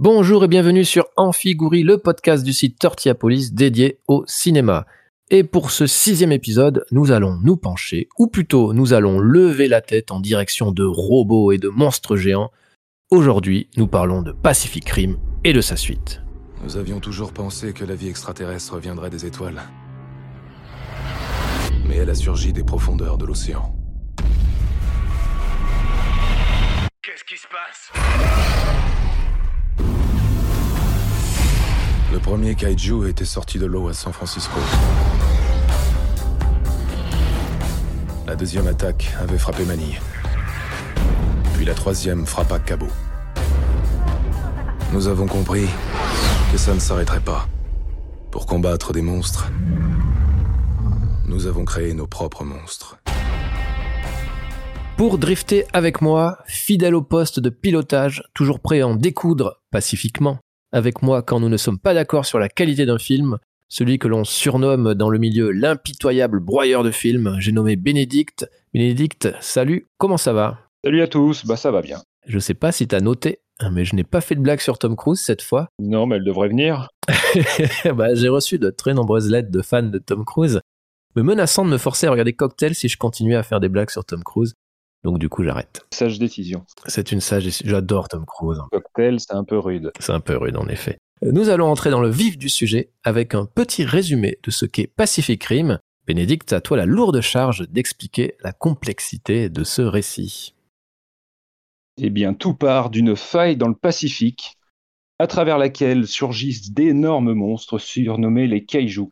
Bonjour et bienvenue sur Amphigouri, le podcast du site Tortillapolis dédié au cinéma. Et pour ce sixième épisode, nous allons nous pencher, ou plutôt nous allons lever la tête en direction de robots et de monstres géants. Aujourd'hui, nous parlons de Pacific Rim et de sa suite. Nous avions toujours pensé que la vie extraterrestre viendrait des étoiles. Mais elle a surgi des profondeurs de l'océan. Qu'est-ce qui se passe? Le premier kaiju était sorti de l'eau à San Francisco. La deuxième attaque avait frappé Manille. Puis la troisième frappa Cabo. Nous avons compris que ça ne s'arrêterait pas. Pour combattre des monstres, nous avons créé nos propres monstres. Pour drifter avec moi, fidèle au poste de pilotage, toujours prêt à en découdre pacifiquement avec moi quand nous ne sommes pas d'accord sur la qualité d'un film, celui que l'on surnomme dans le milieu l'impitoyable broyeur de films, j'ai nommé Bénédicte. Bénédicte, salut, comment ça va? Salut à tous, bah ça va bien. Je sais pas si t'as noté, mais je n'ai pas fait de blague sur Tom Cruise cette fois. Non, mais elle devrait venir. bah, j'ai reçu de très nombreuses lettres de fans de Tom Cruise, me menaçant de me forcer à regarder Cocktail si je continuais à faire des blagues sur Tom Cruise. Donc du coup, j'arrête. Sage décision. C'est une sage décision. J'adore Tom Cruise. Cocktail, c'est un peu rude. C'est un peu rude, en effet. Nous allons entrer dans le vif du sujet avec un petit résumé de ce qu'est Pacific Rim. Bénédicte, à toi la lourde charge d'expliquer la complexité de ce récit. Eh bien, tout part d'une faille dans le Pacifique, à travers laquelle surgissent d'énormes monstres surnommés les kaiju.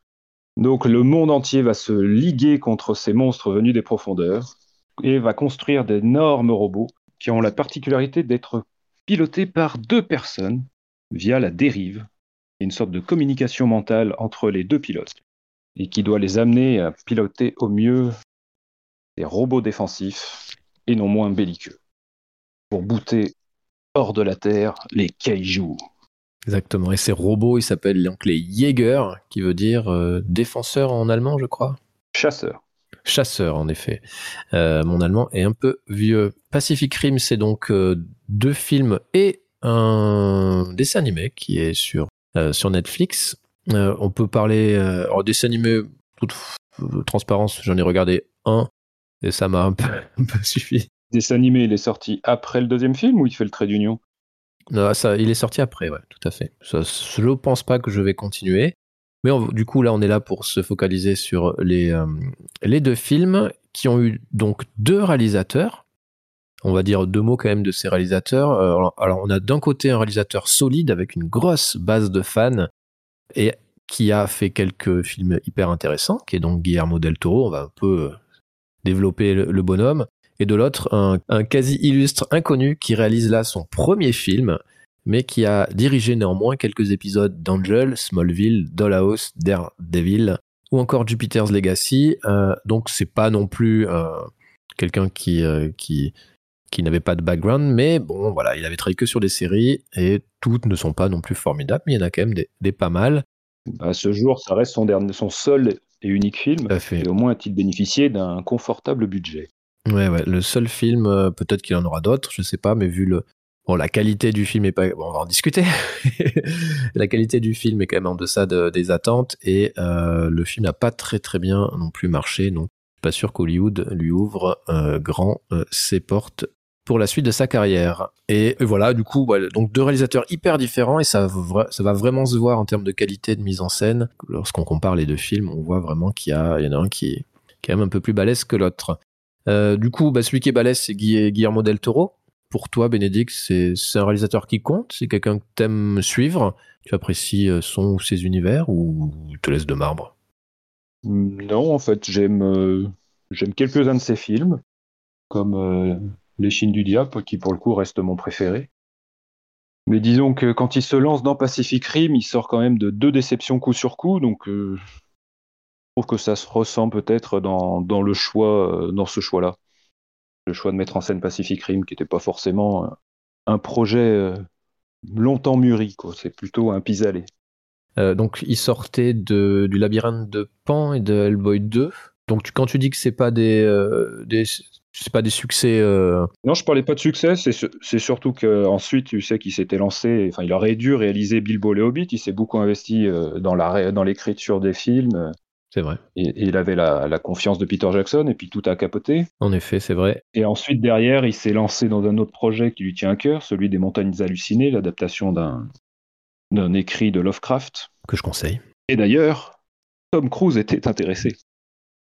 Donc le monde entier va se liguer contre ces monstres venus des profondeurs et va construire d'énormes robots qui ont la particularité d'être pilotés par deux personnes via la dérive, une sorte de communication mentale entre les deux pilotes, et qui doit les amener à piloter au mieux des robots défensifs et non moins belliqueux, pour bouter hors de la Terre les kaiju. Exactement. Et ces robots, ils s'appellent donc les Jäger, qui veut dire euh, défenseur en allemand, je crois. Chasseurs. Chasseur, en effet. Euh, mon allemand est un peu vieux. Pacific Rim, c'est donc euh, deux films et un dessin animé qui est sur, euh, sur Netflix. On peut parler. Alors, dessin animé, toute transparence, j'en ai regardé un et ça m'a un peu, un peu suffi. Dessin animé, il est sorti après le deuxième film ou il fait le trait d'union? Non, ça, il est sorti après, ouais, tout à fait. Ça, je ne pense pas que je vais continuer. Mais du coup, là, on est là pour se focaliser sur les, euh, les deux films qui ont eu donc deux réalisateurs. On va dire deux mots quand même de ces réalisateurs. Euh, Alors, on a d'un côté un réalisateur solide avec une grosse base de fans et qui a fait quelques films hyper intéressants, qui est donc Guillermo del Toro. On va un peu euh, développer le, bonhomme. Et de l'autre, un, un quasi illustre inconnu qui réalise là son premier film, mais qui a dirigé néanmoins quelques épisodes d'Angel, Smallville, Dollhouse, Daredevil ou encore Jupiter's Legacy. Euh, donc c'est pas non plus euh, quelqu'un qui, euh, qui, qui n'avait pas de background, mais bon voilà, il avait travaillé que sur des séries et toutes ne sont pas non plus formidables, mais il y en a quand même des, des pas mal. À ce jour, ça reste son, dernier, son seul et unique film. Fait. Et au moins a-t-il bénéficié d'un confortable budget. Ouais, ouais, le seul film, peut-être qu'il en aura d'autres, je sais pas, mais vu le. Bon, la qualité du film est pas. Bon, on va en discuter. la qualité du film est quand même en deçà de- des attentes et euh, le film n'a pas très très bien non plus marché, donc pas sûr qu'Hollywood lui ouvre euh, grand euh, ses portes pour la suite de sa carrière. Et, voilà, du coup, donc deux réalisateurs hyper différents et ça, va vraiment se voir en termes de qualité de mise en scène. Lorsqu'on compare les deux films, on voit vraiment qu'il y, a- y en a un qui est quand même un peu plus balèze que l'autre. Du coup, bah, celui qui est balèze, c'est Guillermo del Toro. Pour toi, Bénédicte, c'est un réalisateur qui compte? C'est quelqu'un que t'aimes suivre? Tu apprécies euh, son ou ses univers ou te laisse de marbre? Non, en fait, j'aime euh, quelques-uns de ses films, comme euh, Les Chines du Diable, qui pour le coup reste mon préféré. Mais disons que quand il se lance dans Pacific Rim, il sort quand même de deux déceptions coup sur coup, donc je trouve que ça se ressent peut-être dans, le choix, dans ce choix-là. Le choix de mettre en scène Pacific Rim, qui n'était pas forcément un projet euh, longtemps mûri. C'est plutôt un pis-aller. Euh, donc, il sortait de, du labyrinthe de Pan et de Hellboy 2. Donc, tu- quand tu dis que c'est pas des, euh, des C'est pas des succès. euh, Non, je parlais pas de succès, c'est su- c'est surtout qu'ensuite, tu sais qu'il s'était lancé, enfin, il aurait dû réaliser Bilbo le Hobbit, il s'est beaucoup investi dans la dans l'écriture des films, C'est vrai. et, et il avait la, la confiance de Peter Jackson, et puis tout a capoté. En effet, c'est vrai. Et ensuite, derrière, il s'est lancé dans un autre projet qui lui tient à cœur, celui des Montagnes Hallucinées, l'adaptation d'un d'un écrit de Lovecraft. Que je conseille. Et d'ailleurs, Tom Cruise était intéressé.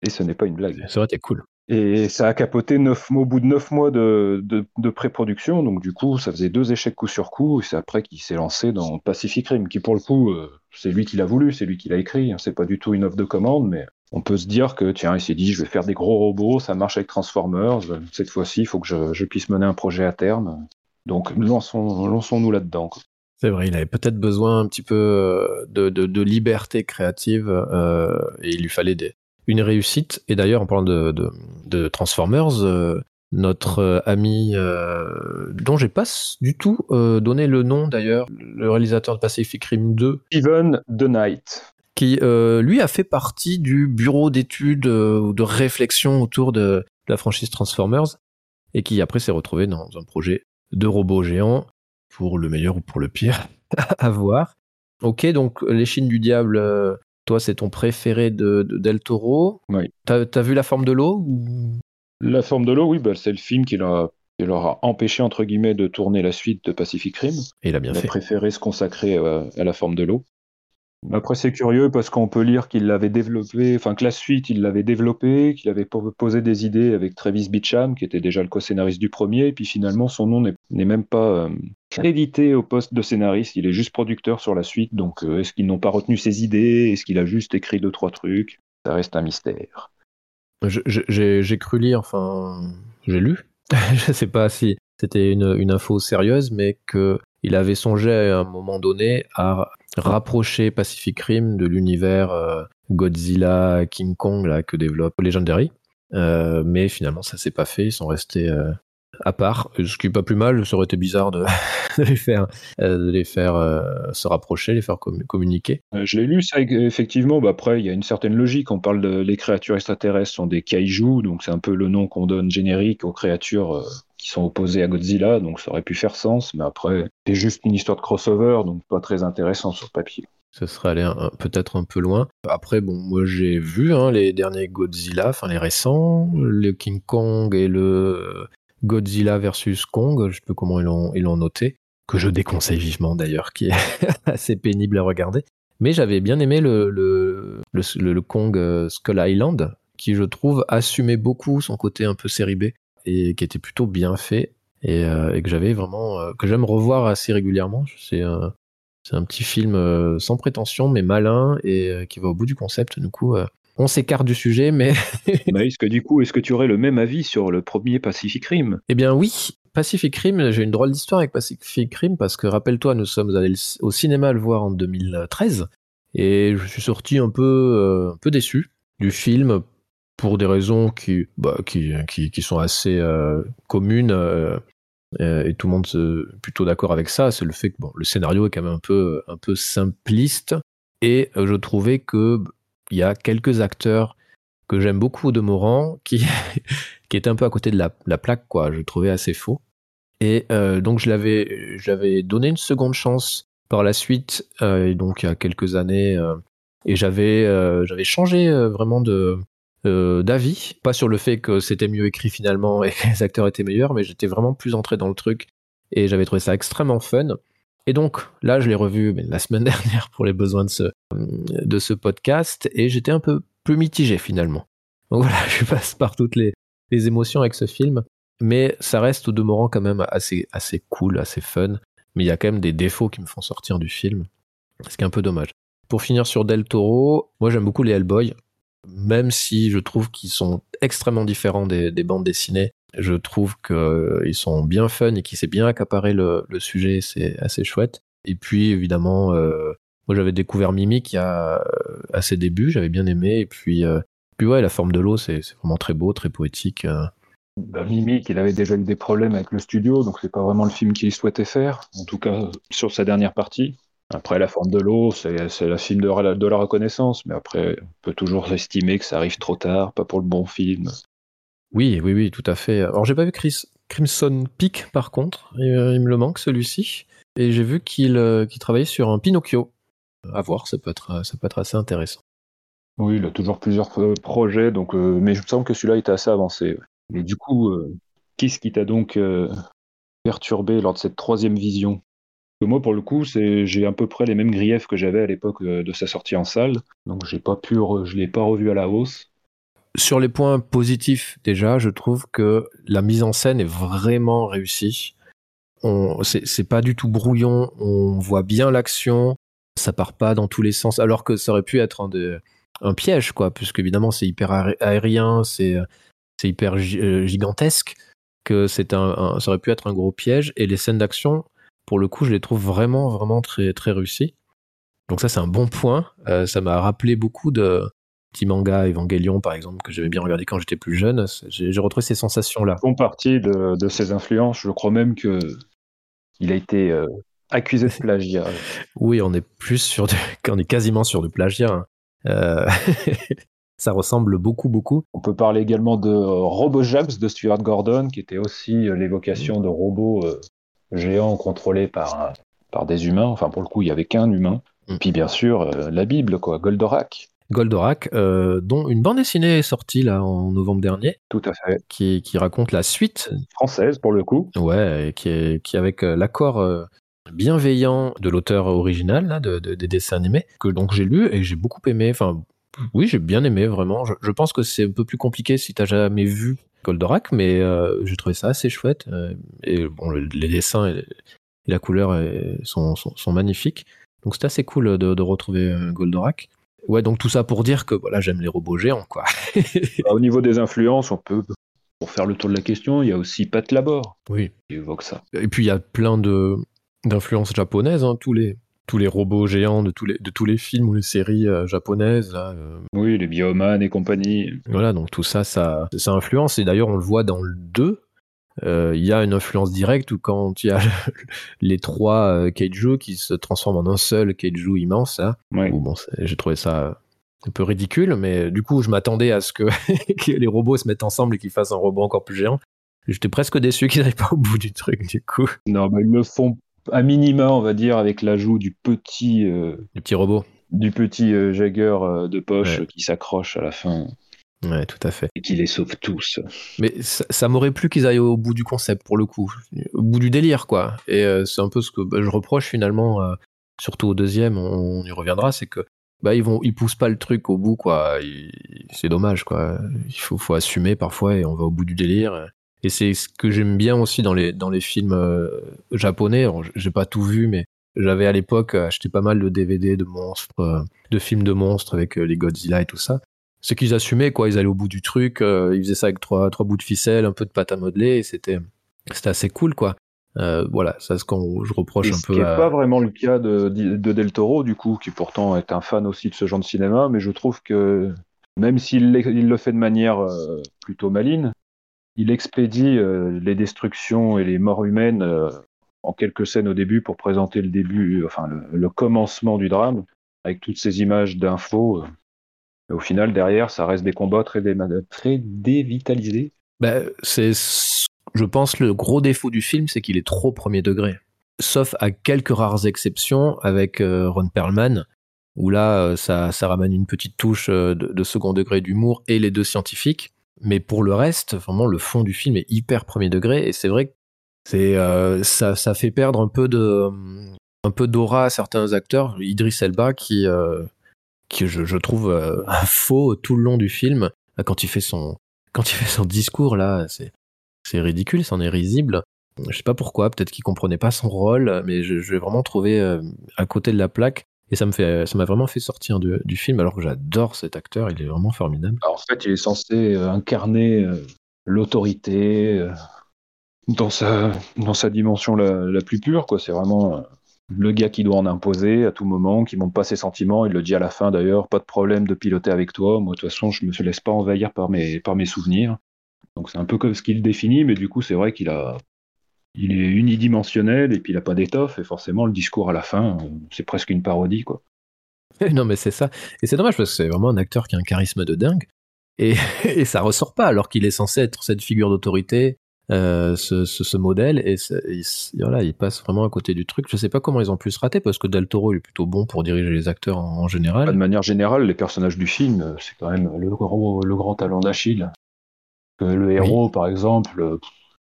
Et ce n'est pas une blague. Ça aurait été cool. Et ça a capoté neuf mois, au bout de neuf mois de, pré-production. Donc, du coup, ça faisait deux échecs coup sur coup. Et c'est après qu'il s'est lancé dans Pacific Rim, qui, pour le coup, euh, c'est lui qui l'a voulu, c'est lui qui l'a écrit. hein. C'est pas du tout une offre de commande, mais on peut se dire que, tiens, il s'est dit, je vais faire des gros robots, ça marche avec Transformers. Cette fois-ci, il faut que je, puisse mener un projet à terme. Donc, lançons, lançons-nous là-dedans. C'est vrai, il avait peut-être besoin un petit peu euh, de liberté créative euh, et il lui fallait des, une réussite. Et d'ailleurs, en parlant de, de- de Transformers, euh, notre euh, ami, euh, dont j'ai pas du tout euh, donné le nom d'ailleurs, le réalisateur de Pacific Rim 2, Steven The Knight. qui euh, lui a fait partie du bureau d'études euh, ou de réflexion autour de, de la franchise Transformers et qui après s'est retrouvé dans un projet de robot géant pour le meilleur ou pour le pire à voir. Ok, donc Les Chines du Diable, euh, toi c'est ton préféré de, de Del Toro. Oui. T'as as vu La Forme de l'eau ou... La forme de l'eau, oui, bah, c'est le film qui leur, a, qui leur a empêché, entre guillemets, de tourner la suite de Pacific Rim. Et il a bien Il a fait. préféré se consacrer euh, à la forme de l'eau. Après, c'est curieux parce qu'on peut lire qu'il l'avait développé, enfin que la suite, il l'avait développé, qu'il avait po- posé des idées avec Travis Beacham, qui était déjà le co-scénariste du premier, et puis finalement, son nom n'est même pas euh, crédité au poste de scénariste, il est juste producteur sur la suite, donc euh, est-ce qu'ils n'ont pas retenu ses idées? Est-ce qu'il a juste écrit deux, trois trucs? Ça reste un mystère. J'ai cru lire, enfin, j'ai lu. je sais pas si c'était une, une info sérieuse, mais que il avait songé à un moment donné à rapprocher Pacific Rim de l'univers euh, Godzilla, King Kong là, que développe Legendary. Euh, mais finalement, ça s'est pas fait. Ils sont restés euh, à part. Ce qui est pas plus mal. Ça aurait été bizarre de, les faire, de les faire se rapprocher, les faire commu- communiquer. Je l'ai lu, ça, effectivement. Bah, après, il y a une certaine logique. On parle de les créatures extraterrestres sont des kaiju, donc c'est un peu le nom qu'on donne générique aux créatures qui sont opposées à Godzilla, donc ça aurait pu faire sens. Mais après, c'est juste une histoire de crossover, donc pas très intéressant sur papier. Ce serait un- peut-être un peu loin. Après, bon, moi j'ai vu hein, les derniers Godzilla, enfin les récents, le King Kong et le Godzilla versus Kong, je sais plus comment ils l'ont noté, que je déconseille vivement d'ailleurs, qui est assez pénible à regarder. Mais j'avais bien aimé le, le- le Kong euh, Skull Island, qui je trouve assumait beaucoup son côté un peu série B et qui était plutôt bien fait et, euh, et que j'avais vraiment euh, que j'aime revoir assez régulièrement. C'est un c'est un petit film euh, sans prétention mais malin et qui va au bout du concept. Du coup, on s'écarte du sujet, mais Mais est-ce que du coup, est-ce que tu aurais le même avis sur le premier Pacific Rim? Eh bien oui. Pacific Rim, j'ai une drôle d'histoire avec Pacific Rim parce que rappelle-toi, nous sommes allés au cinéma le voir en 2013 et je suis sorti un peu, un peu déçu du film pour des raisons qui, bah, sont assez euh, communes euh, euh, et tout le monde est plutôt d'accord avec ça. C'est le fait que le scénario est quand même un peu, simpliste et je trouvais que il y a quelques acteurs que j'aime beaucoup au demeurant qui, qui un peu à côté de la, la plaque. Je trouvais assez faux. Et donc je donné une seconde chance par la suite, et donc il y a quelques années, et j'avais, changé vraiment de euh, d'avis, pas sur le fait que c'était mieux écrit finalement et que les acteurs étaient meilleurs, mais j'étais vraiment plus entré dans le truc et j'avais trouvé ça extrêmement fun. Et donc là, je l'ai revu mais, la semaine dernière pour les besoins de ce, de ce podcast et j'étais un peu plus mitigé finalement. Donc voilà, je passe par toutes les, les émotions avec ce film, mais ça reste au demeurant quand même assez, assez cool, assez fun. Mais il y a quand même des défauts qui me font sortir du film, ce qui est un peu dommage. Pour finir sur Del Toro, moi j'aime beaucoup les Hellboy, même si je trouve qu'ils sont extrêmement différents des, des bandes dessinées. Je trouve qu'ils sont bien fun et qu'il s'est bien accaparé le, sujet, c'est assez chouette. Et puis évidemment, euh, moi j'avais découvert Mimic euh, à ses débuts, j'avais bien aimé. Et puis, euh, puis ouais, la forme de l'eau, c'est vraiment très beau, très poétique. bah, Mimic, il avait déjà eu des problèmes avec le studio, donc c'est pas vraiment le film qu'il souhaitait faire, en tout cas sur sa dernière partie. Après, La forme de l'eau, c'est le film de, la- de la reconnaissance, mais après, on peut toujours estimer que ça arrive trop tard, pas pour le bon film. Oui, oui, oui, tout à fait. Alors, j'ai pas vu Chris, Crimson Peak, par contre. Il, il me le manque, celui-ci. Et j'ai vu qu'il euh, qu'il travaillait sur un Pinocchio. À voir, ça peut être, ça peut être assez intéressant. Oui, il a toujours plusieurs projets, donc, euh, mais je me semble que celui-là était assez avancé. Et du coup, euh, qu'est-ce qui t'a donc euh, perturbé lors de cette troisième vision? Moi, pour le coup, j'ai à peu près les mêmes griefs que j'avais à l'époque euh, de sa sortie en salle, donc j'ai pas pu, je l'ai pas revu à la hausse. Sur les points positifs, déjà, je trouve que la mise en scène est vraiment réussie. On, c'est, pas du tout brouillon, on voit bien l'action, ça part pas dans tous les sens, alors que ça aurait pu être un, un piège, quoi, puisque évidemment c'est hyper aé- aérien, c'est, hyper euh, gigantesque, que c'est un- ça aurait pu être un gros piège, et les scènes d'action, pour le coup, je les trouve vraiment, vraiment très, très réussies. Donc ça, c'est un bon point. Euh, ça m'a rappelé beaucoup de, petits mangas Evangelion par exemple que j'aimais bien regarder quand j'étais plus jeune. J'ai retrouvé ces sensations là. font partie de, de ses influences. Je crois même que il a été euh, accusé de plagiat. Oui, on est plus sur du, on est quasiment sur du plagiat. hein. Euh, ça ressemble beaucoup beaucoup. On peut parler également de RoboJax de Stuart Gordon, qui était aussi l'évocation de robots géants contrôlés par, par des humains. Enfin, pour le coup, il y avait qu'un humain. Mm. Puis bien sûr, euh, la Bible, quoi, Goldorak. Goldorak, euh, dont une bande dessinée est sortie là en novembre dernier, Tout à fait. qui, qui raconte la suite. Française, pour le coup. Ouais, et qui est qui est avec euh, l'accord euh, bienveillant de l'auteur original là, de, de- des dessins animés que donc j'ai lu et j'ai beaucoup aimé. Enfin, oui, j'ai bien aimé vraiment. Je, je pense que c'est un peu plus compliqué si t'as jamais vu Goldorak, mais euh, j'ai trouvé ça assez chouette. euh, et bon, le- les dessins et, et la couleur euh, sont, sont, sont magnifiques. Donc c'était assez cool de, de retrouver Goldorak. Ouais, donc tout ça pour dire que voilà, j'aime les robots géants, quoi. Bah, Au niveau des influences, on peut, pour faire le tour de la question, il y a aussi Pat Labor oui. qui évoque ça. Et puis il y a plein de d'influences japonaises, hein, tous les tous les robots géants de tous les de tous les films ou les séries euh, japonaises. Là, euh, Oui, les Bioman et compagnie. voilà, donc tout ça, ça, ça influence. Et d'ailleurs, on le voit dans le 2. euh, Il y a une influence directe où quand il y a les trois kaiju qui se transforment en un seul kaiju immense, là, Ouais. où, bon, j'ai trouvé ça un peu ridicule, mais du coup, je m'attendais à ce que, que les robots se mettent ensemble et qu'ils fassent un robot encore plus géant. J'étais presque déçu qu'ils n'aillent pas au bout du truc, du coup. Non, mais ils le font à minima, on va dire, avec l'ajout du petit, euh, Les petits robots. du petit euh, Jagger euh, de poche Ouais. qui s'accroche à la fin Ouais, tout à fait. et qui les sauve tous. Mais ça, ça m'aurait plu qu'ils aillent au bout du concept pour le coup, au bout du délire quoi. Et euh, c'est un peu ce que bah, je reproche finalement, euh, surtout au deuxième, on, on y reviendra, c'est que bah ils vont, ils poussent pas le truc au bout quoi. C'est dommage quoi. Il faut, faut assumer parfois et on va au bout du délire. Et c'est ce que j'aime bien aussi dans les dans les films euh, japonais. J'ai pas tout vu, mais j'avais à l'époque acheté pas mal de DVD de monstres, euh, de films de monstres avec euh, les Godzilla et tout ça. C'est qu'ils assumaient quoi. Ils allaient au bout du truc euh, ils faisaient ça avec trois trois bouts de ficelle un peu de pâte à modeler et c'était c'était assez cool quoi. Voilà. Ça c'est ce qu'on je reproche Et un ce peu qui n'est à- pas vraiment le cas de, de Del Toro, du coup, qui pourtant est un fan aussi de ce genre de cinéma, mais je trouve que même s'il le fait de manière plutôt maligne, il expédie euh, les destructions et les morts humaines euh, en quelques scènes au début pour présenter le début, enfin le, commencement du drame, avec toutes ces images d'infos. euh. Au final, derrière, ça reste des combats très, très dévitalisés. Bah, c'est je pense le gros défaut du film c'est qu'il est trop premier degré sauf à quelques rares exceptions avec euh, Ron Perlman où là euh, ça ramène une petite touche euh, de second degré d'humour et les deux scientifiques mais pour le reste vraiment le fond du film est hyper premier degré et c'est vrai que c'est euh, ça ça fait perdre un peu de un peu d'aura à certains acteurs. Idris Elba qui euh, qui je, trouve euh, faux tout le long du film. Quand il fait son quand il fait son discours là c'est c'est ridicule c'en est risible. Je sais pas pourquoi peut-être qu'il comprenait pas son rôle mais je, je l'ai vraiment trouvé euh, à côté de la plaque et ça me fait ça m'a vraiment fait sortir du, film alors que j'adore cet acteur il est vraiment formidable Alors, en fait, il est censé euh, incarner euh, l'autorité euh, dans, sa, dans sa dimension la, plus pure. quoi. C'est vraiment le gars qui doit en imposer à tout moment, qui montre pas ses sentiments. Il le dit à la fin d'ailleurs, pas de problème de piloter avec toi. Moi, de toute façon, je me laisse pas envahir par mes, par mes souvenirs. Donc c'est un peu comme ce qu'il définit, mais du coup, c'est vrai qu'il a... Il est unidimensionnel et puis il a pas d'étoffe et forcément le discours à la fin, c'est presque une parodie quoi. non mais c'est ça et c'est dommage parce que c'est vraiment un acteur qui a un charisme de dingue Et, et ça ressort pas, alors qu'il est censé être cette figure d'autorité, euh, ce, ce, ce modèle, et, voilà, il passe vraiment à côté du truc. Je sais pas comment ils ont pu se rater, parce que Del Toro il est plutôt bon pour diriger les acteurs en, en De général. manière générale, les personnages du film, c'est quand même le, grand talent d'Achille. Que le héros, par exemple,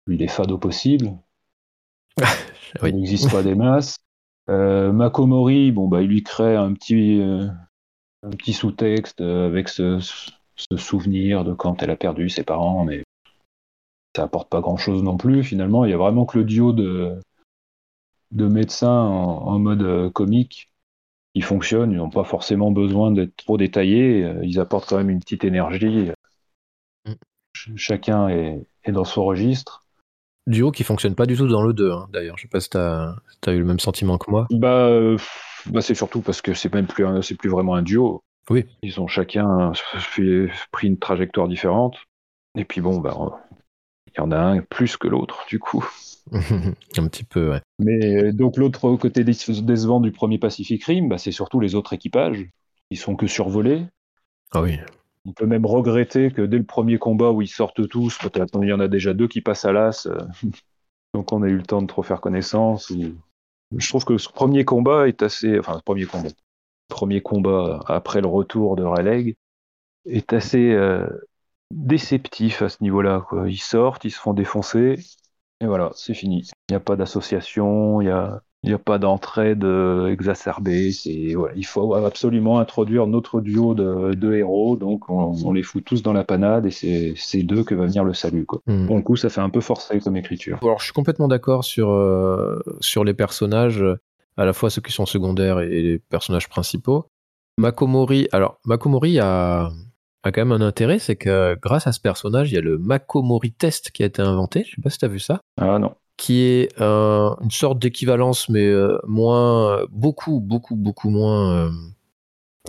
il est fade au possible. Oui. Il n'existe pas des masses. Euh, Makomori, bon, bah, il lui crée un petit, euh, un petit sous-texte euh, avec ce, ce souvenir de quand elle a perdu ses parents, mais ça apporte pas grand-chose non plus. Finalement, il y a vraiment que le duo de, de médecins en, en mode euh, comique qui fonctionne. Ils n'ont pas forcément besoin d'être trop détaillés. Ils apportent quand même une petite énergie. Mm. Ch- Chacun est, est dans son registre. Duo qui fonctionne pas du tout dans le 2, hein, d'ailleurs. Je sais pas si t'as as eu le même sentiment que moi. Bah, euh, bah c'est surtout parce que c'est même plus, un- c'est plus vraiment un duo. Oui. Ils ont chacun fait- pris une trajectoire différente. Et puis bon, bah, il y en a un plus que l'autre, du coup. un petit peu, ouais. Mais euh, donc l'autre côté déce- décevant du premier Pacific Rim, bah, c'est surtout les autres équipages. Ils sont que survolés. Ah oui. On peut même regretter que dès le premier combat où ils sortent tous, peut-être il y en a déjà deux qui passent à l'as, euh, donc on a eu le temps de trop faire connaissance. ou- Je trouve que ce premier combat est assez, enfin ce premier combat, premier combat après le retour de Raleigh est assez euh, déceptif à ce niveau-là. Ils sortent, ils se font défoncer, et voilà, c'est fini. Il n'y a pas d'association, il n'y a, il n'y a pas d'entraide euh, exacerbée. C'est, il faut absolument introduire notre duo de, de héros, donc on, on les fout tous dans la panade, et c'est, c'est d'eux que va venir le salut. Quoi. Hmm. Pour le coup, ça fait un peu forcé comme écriture. Alors, je suis complètement d'accord sur, euh, sur les personnages, à la fois ceux qui sont secondaires et, et les personnages principaux. Makomori, alors, Makomori a, a quand même un intérêt, c'est que grâce à ce personnage, il y a le Makomori test qui a été inventé. Je sais pas si tu as vu ça. Ah non. Qui est euh, une sorte d'équivalence, mais euh, moins, beaucoup, beaucoup, beaucoup moins euh,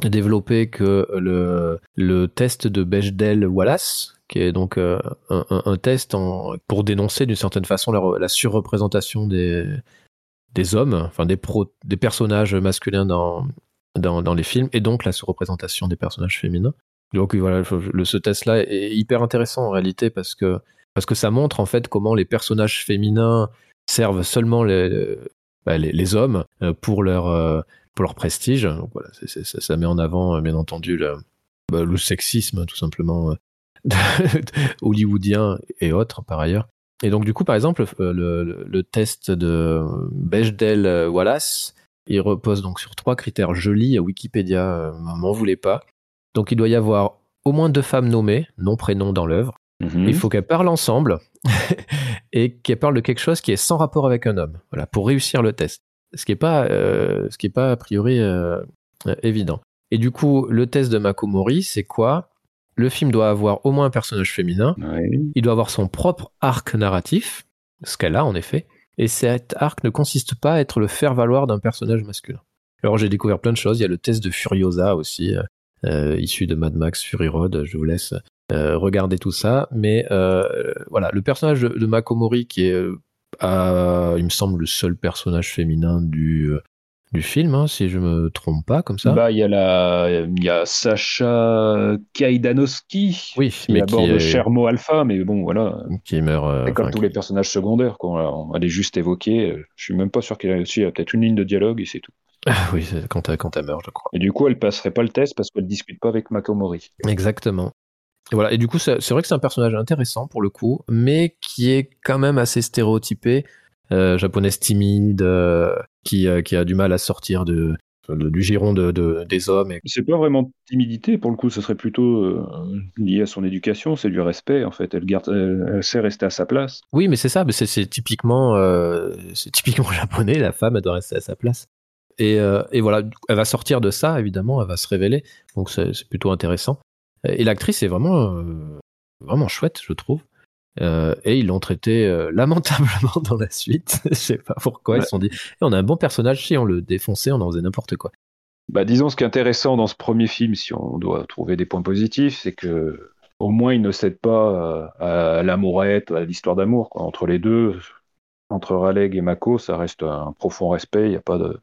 développé que le, test de Bechdel-Wallace, qui est donc un, test pour dénoncer d'une certaine façon la, re- la surreprésentation des, hommes, enfin des, pro, des personnages masculins dans, dans, dans les films, et donc la surreprésentation des personnages féminins. Donc voilà, le, ce test-là est hyper intéressant en réalité parce que, parce que ça montre en fait comment les personnages féminins servent seulement les, bah, les, hommes euh, pour leur, euh, pour leur prestige. Voilà, ça, ça met en avant, euh, bien entendu, le, bah, le sexisme, tout simplement, hollywoodien et autres, par ailleurs. Et donc, du coup, par exemple, le, le- test de Bechdel-Wallace, il repose donc sur trois critères. Je lis à Wikipédia, m'en voulez pas. Donc, il doit y avoir au moins deux femmes nommées, nom, prénom dans l'œuvre. Mhm. Il faut qu'elles parlent ensemble et qu'elles parlent de quelque chose qui est sans rapport avec un homme, voilà, pour réussir le test. Ce qui n'est pas, euh, ce qui est pas a priori euh, euh, évident. Et du coup, le test de Makomori, c'est quoi? Le film doit avoir au moins un personnage féminin. Il doit avoir son propre arc narratif, ce qu'elle a en effet. Et cet arc ne consiste pas à être le faire-valoir d'un personnage masculin. Alors j'ai découvert plein de choses. Il y a le test de Furiosa aussi, euh, issu de Mad Max Fury Road. Je vous laisse euh, regarder tout ça. Mais euh, voilà, le personnage de, de Makomori, qui est, euh, à- il me semble, le seul personnage féminin du, du film, hein, si je me trompe pas, comme ça. Bah, il y a la, il y a Sacha Kaidanowski oui, qui mais qui, aborde est- Chermo Alpha, mais bon, voilà. qui meurt. euh, comme tous qui- les personnages secondaires, quoi. On les juste évoqués. Je suis même pas sûr qu'il y a, si, il y a peut-être une ligne de dialogue et c'est tout. oui, c'est quand elle, quand elle meurt, je crois. Et du coup, elle passerait pas le test parce qu'elle discute pas avec Makomori. Exactement. Et voilà. Et du coup, c'est vrai que c'est un personnage intéressant pour le coup, mais qui est quand même assez stéréotypé, euh, japonaise timide, euh, qui, euh, qui a du mal à sortir de, de- du giron de, de- des hommes. Et... C'est pas vraiment timidité pour le coup, ce serait plutôt lié à son éducation, c'est du respect en fait. Elle garde, elle, elle sait rester à sa place. Oui, mais c'est ça. C'est typiquement, typiquement japonais. La femme, elle doit rester à sa place. Et, et voilà, elle va sortir de ça, évidemment, elle va se révéler. Donc c'est plutôt intéressant. Et l'actrice est vraiment, euh, vraiment chouette, je trouve. Euh, et ils l'ont traité euh, lamentablement dans la suite. je sais pas pourquoi. Ils Ouais. se sont dit, Eh, on a un bon personnage, si on le défonçait, on en faisait n'importe quoi. Bah, disons ce qui est intéressant dans ce premier film, si on doit trouver des points positifs, c'est que au moins il ne cède pas euh, à l'amourette, à l'histoire d'amour entre les deux. Entre Raleigh et Mako, ça reste un profond respect. Il n'y a pas de,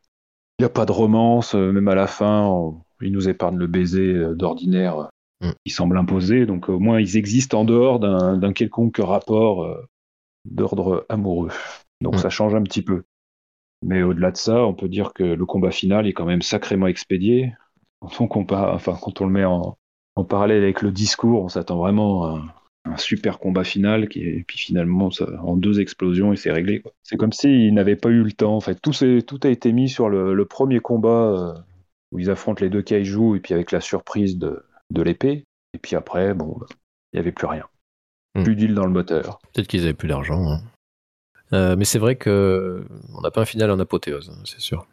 il y a pas de romance. euh, Même à la fin, on- il nous épargne le baiser euh, d'ordinaire Mm. qui semble imposer. Donc au moins ils existent en dehors d'un quelconque rapport euh, d'ordre amoureux. Donc Mm. ça change un petit peu. Mais au-delà de ça, on peut dire que le combat final est quand même sacrément expédié. Quand on compare, enfin quand on le met en, en parallèle avec le discours, on s'attend vraiment à un, un super combat final qui est, et puis finalement ça- en deux explosions et c'est réglé. C'est comme s'ils n'avaient pas eu le temps. En fait, tout, a été mis sur le, le premier combat euh, où ils affrontent les deux kaiju et puis avec la surprise de, de l'épée. Et puis après, bon, bah, il n'y avait plus rien. Hmm. Plus d'huile dans le moteur. Peut-être qu'ils avaient plus d'argent. hein. Euh, mais c'est vrai que on n'a pas un final en apothéose, hein, c'est sûr.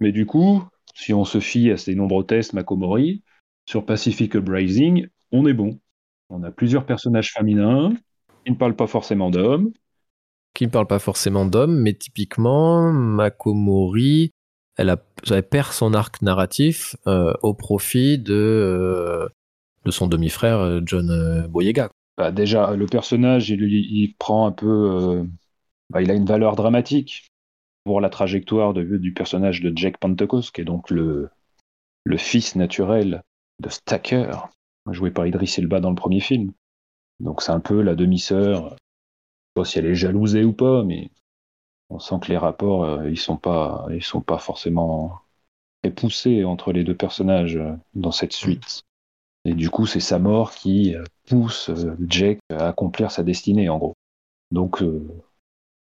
Mais du coup, si on se fie à ces nombreux tests Makomori, sur Pacific Uprising, on est bon. On a plusieurs personnages féminins qui ne parlent pas forcément d'hommes. Qui ne parle pas forcément d'homme, mais typiquement, Makomori, elle, a, elle perd son arc narratif euh, au profit de, euh, de son demi-frère euh, John euh, Boyega. Bah, déjà, le personnage, il, prend un peu. euh, bah, il a une valeur dramatique pour la trajectoire du personnage de Jake Pentecost, qui est donc le, fils naturel de Stacker, joué par Idris Elba dans le premier film. Donc c'est un peu la demi-sœur. Je sais pas si elle est jalousée ou pas, mais on sent que les rapports, ils sont pas, sont pas forcément époussés entre les deux personnages dans cette suite. Et du coup, c'est sa mort qui euh, pousse euh, Jake à accomplir sa destinée, en gros. Donc, euh,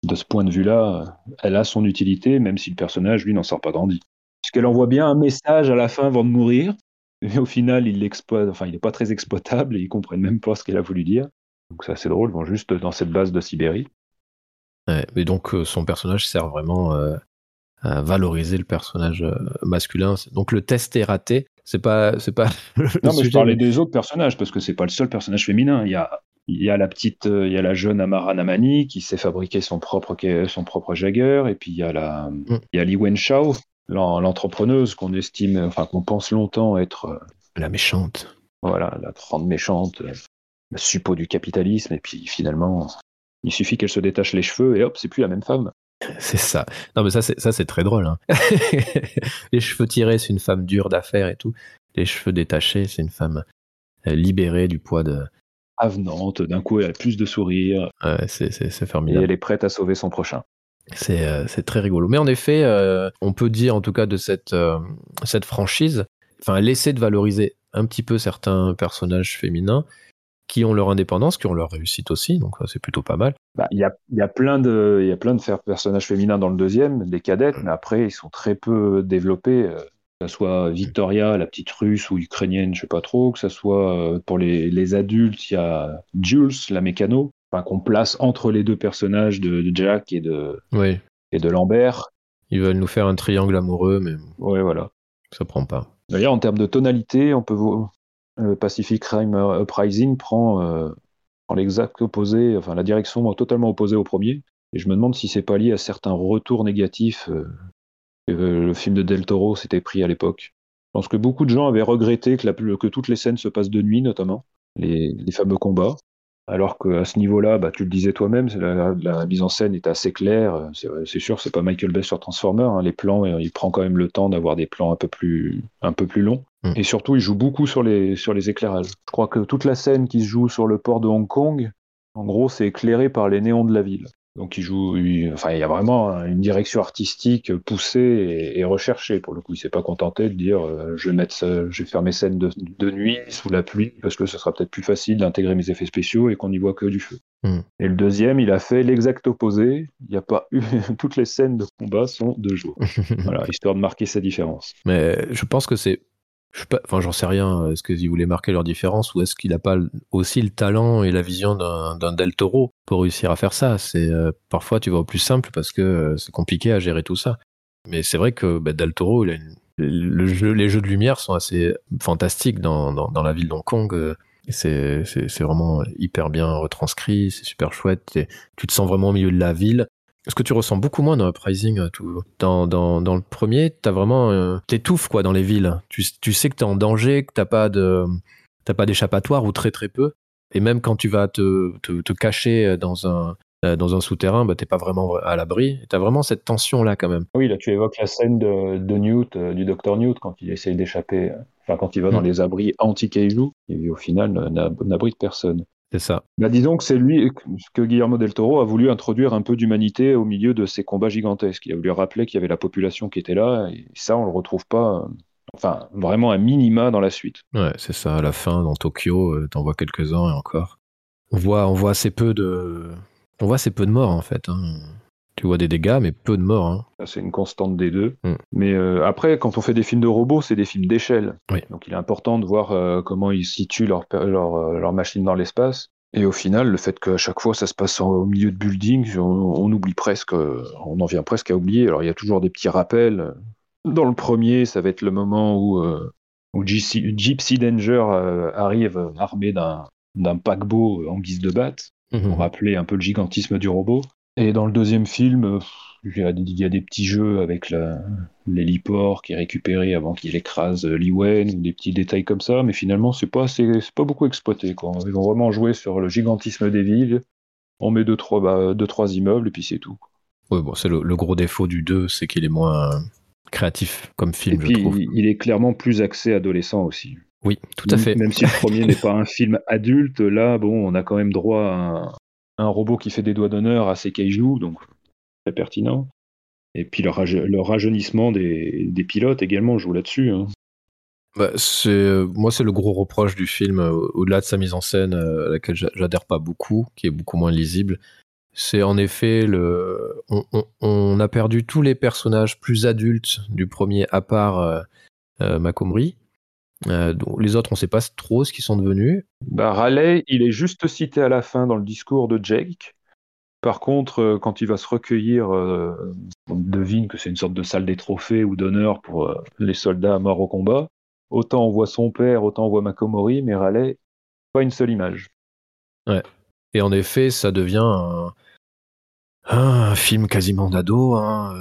de ce point de vue-là, elle a son utilité, même si le personnage, lui, n'en sort pas grandi. Puisqu'elle envoie bien un message à la fin avant de mourir, mais au final, il enfin, n'est pas très exploitable et ils comprennent même pas ce qu'elle a voulu dire. Donc, c'est assez drôle, ils vont juste dans cette base de Sibérie. Et donc son personnage sert vraiment à valoriser le personnage masculin. Donc le test est raté. C'est pas, c'est pas. Non, mais je parlais des autres personnages parce que c'est pas le seul personnage féminin. Il y a, il y a la petite, euh, il y a la jeune Amara Namani qui s'est fabriqué son propre, son propre Jagger, et puis il y a la, il y a Li Wenshao, l'en- l'entrepreneuse qu'on estime, enfin qu'on pense longtemps être, euh, La méchante. voilà, la grande méchante, euh, le suppôt du capitalisme, et puis finalement, il suffit qu'elle se détache les cheveux et hop, c'est plus la même femme. C'est ça. Non, mais ça, c'est, ça, c'est très drôle. hein. les cheveux tirés, c'est une femme dure d'affaires et tout. Les cheveux détachés, c'est une femme euh, libérée du poids de. Avenante, d'un coup, elle a plus de sourire Ouais, c'est, c'est, c'est et formidable. elle est prête à sauver son prochain. C'est, euh, c'est très rigolo. Mais en effet, euh, on peut dire en tout cas de cette, euh, cette franchise, enfin, elle essaie de valoriser un petit peu certains personnages féminins qui ont leur indépendance, qui ont leur réussite aussi, donc ça, c'est plutôt pas mal. Bah, Il y, a, y a plein de, y a plein de faire- personnages féminins dans le deuxième, des cadettes, mais après ils sont très peu développés. euh, Que ce soit Victoria, la petite russe ou ukrainienne, je sais pas trop. Que ce soit euh, pour les, les adultes, il y a Jules, la mécano, enfin, qu'on place entre les deux personnages de, de Jack et de, Oui, et de Lambert. ils veulent nous faire un triangle amoureux, mais Ouais, voilà. ça prend pas. D'ailleurs, en termes de tonalité, on peut voir euh, Pacific Rim Uprising prend, euh, prend l'exact opposé, enfin la direction totalement opposée au premier. Et je me demande si c'est pas lié à certains retours négatifs euh, que le film de Del Toro s'était pris à l'époque. Je pense que beaucoup de gens avaient regretté que, toutes les scènes se passent de nuit, notamment, les, fameux combats. Alors qu'à ce niveau-là, bah, tu le disais toi-même, la, mise en scène est assez claire. C'est sûr, c'est pas Michael Bay sur Transformer. hein. Les plans, euh, il prend quand même le temps d'avoir des plans un peu plus longs. Mm. Et surtout, il joue beaucoup sur les, sur les éclairages. Je crois que toute la scène qui se joue sur le port de Hong Kong, en gros, c'est éclairé par les néons de la ville. Donc il joue, il- enfin il y a vraiment une direction artistique poussée et, et recherchée. Pour le coup, il s'est pas contenté de dire euh, je vais mettre, ça- je vais faire mes scènes de, de nuit sous la pluie parce que ce sera peut-être plus facile d'intégrer mes effets spéciaux et qu'on n'y voit que du feu. Hmm. Et le deuxième, il a fait l'exact opposé. Il n'y a pas eu toutes les scènes de combat sont de jour. Voilà, histoire de marquer sa différence. Mais je pense que c'est. Je sais j'en sais rien. Est-ce qu'ils voulaient marquer leur différence ou est-ce qu'il n'a pas aussi le talent et la vision d'un Del Toro pour réussir à faire ça? C'est euh, parfois tu vas au plus simple parce que euh, c'est compliqué à gérer tout ça. Mais c'est vrai que bah, Del Toro, les jeux de lumière sont assez fantastiques dans, dans, la ville d'Hong Kong. euh, C'est vraiment hyper bien retranscrit, c'est super chouette. et tu te sens vraiment au milieu de la ville. Ce que tu ressens beaucoup moins dans Uprising, euh, tout. Dans, dans, dans le premier, t'as vraiment, euh, t'étouffes quoi dans les villes. Tu, tu sais que t'es en danger, que t'as pas de, t'as pas d'échappatoire ou très très peu. Et même quand tu vas te, te, te cacher dans un, euh, dans un souterrain, bah, t'es pas vraiment à l'abri. T'as vraiment cette tension là quand même. Oui, là tu évoques la scène de, de Newt, euh, du docteur Newt, quand il essaye d'échapper, euh, Enfin, quand il va dans Mm. les abris anti-kaiju, et au final n'a- n'abrite personne. C'est ça. Bah, disons que c'est lui que Guillermo del Toro a voulu introduire un peu d'humanité au milieu de ces combats gigantesques. Il a voulu rappeler qu'il y avait la population qui était là, et ça, on le retrouve pas, euh, enfin, vraiment à minima dans la suite. Ouais, c'est ça. À la fin, dans Tokyo, euh, t'en vois quelques-uns et encore. On voit, on voit assez peu de, on voit assez peu de morts en fait. hein. Tu vois des dégâts, mais peu de morts. hein. C'est une constante des deux. Mm. Mais euh, après, quand on fait des films de robots, c'est des films d'échelle. Oui. Donc il est important de voir euh, comment ils situent leur, leur, euh, leur machine dans l'espace. Et au final, le fait qu'à chaque fois ça se passe au milieu de buildings, on, on oublie presque, on en vient presque à oublier. Alors il y a toujours des petits rappels. Dans le premier, ça va être le moment où, euh, où Gypsy, Gypsy Danger arrive armé d'un paquebot en guise de batte Mhm. pour rappeler un peu le gigantisme du robot. Et dans le deuxième film, euh, il y a, des petits jeux avec l'héliport qui est récupéré avant qu'il écrase euh, Lee Wen, des petits détails comme ça, mais finalement, c'est pas, c'est pas beaucoup exploité. Quoi. Ils vont vraiment jouer sur le gigantisme des villes. On met deux, trois, bah, deux, trois immeubles et puis c'est tout. Ouais, bon, c'est le, le gros défaut du 2, c'est qu'il est moins créatif comme Et film, puis, je trouve. il, il est clairement plus axé adolescent aussi. Oui, tout à fait. Même si le premier n'est pas un film adulte, là, bon, on a quand même droit à un, un robot qui fait des doigts d'honneur à ses kaiju, donc très pertinent. Et puis le, raje- le rajeunissement des, pilotes également joue là-dessus. hein. Bah, euh, moi, c'est le gros reproche du film, euh, au-delà de sa mise en scène, euh, à laquelle j'a- j'adhère pas beaucoup, qui est beaucoup moins lisible. C'est en effet le, on, a perdu tous les personnages plus adultes du premier, à part Macomri. Euh, donc, les autres, on sait pas trop ce qu'ils sont devenus. Bah, Raleigh, il est juste cité à la fin dans le discours de Jake. Par contre, euh, quand il va se recueillir, euh, on devine que c'est une sorte de salle des trophées ou d'honneur pour euh, les soldats morts au combat. Autant on voit son père, autant on voit Makomori, mais Raleigh, pas une seule image. Et en effet, ça devient un, un film quasiment d'ado, hein,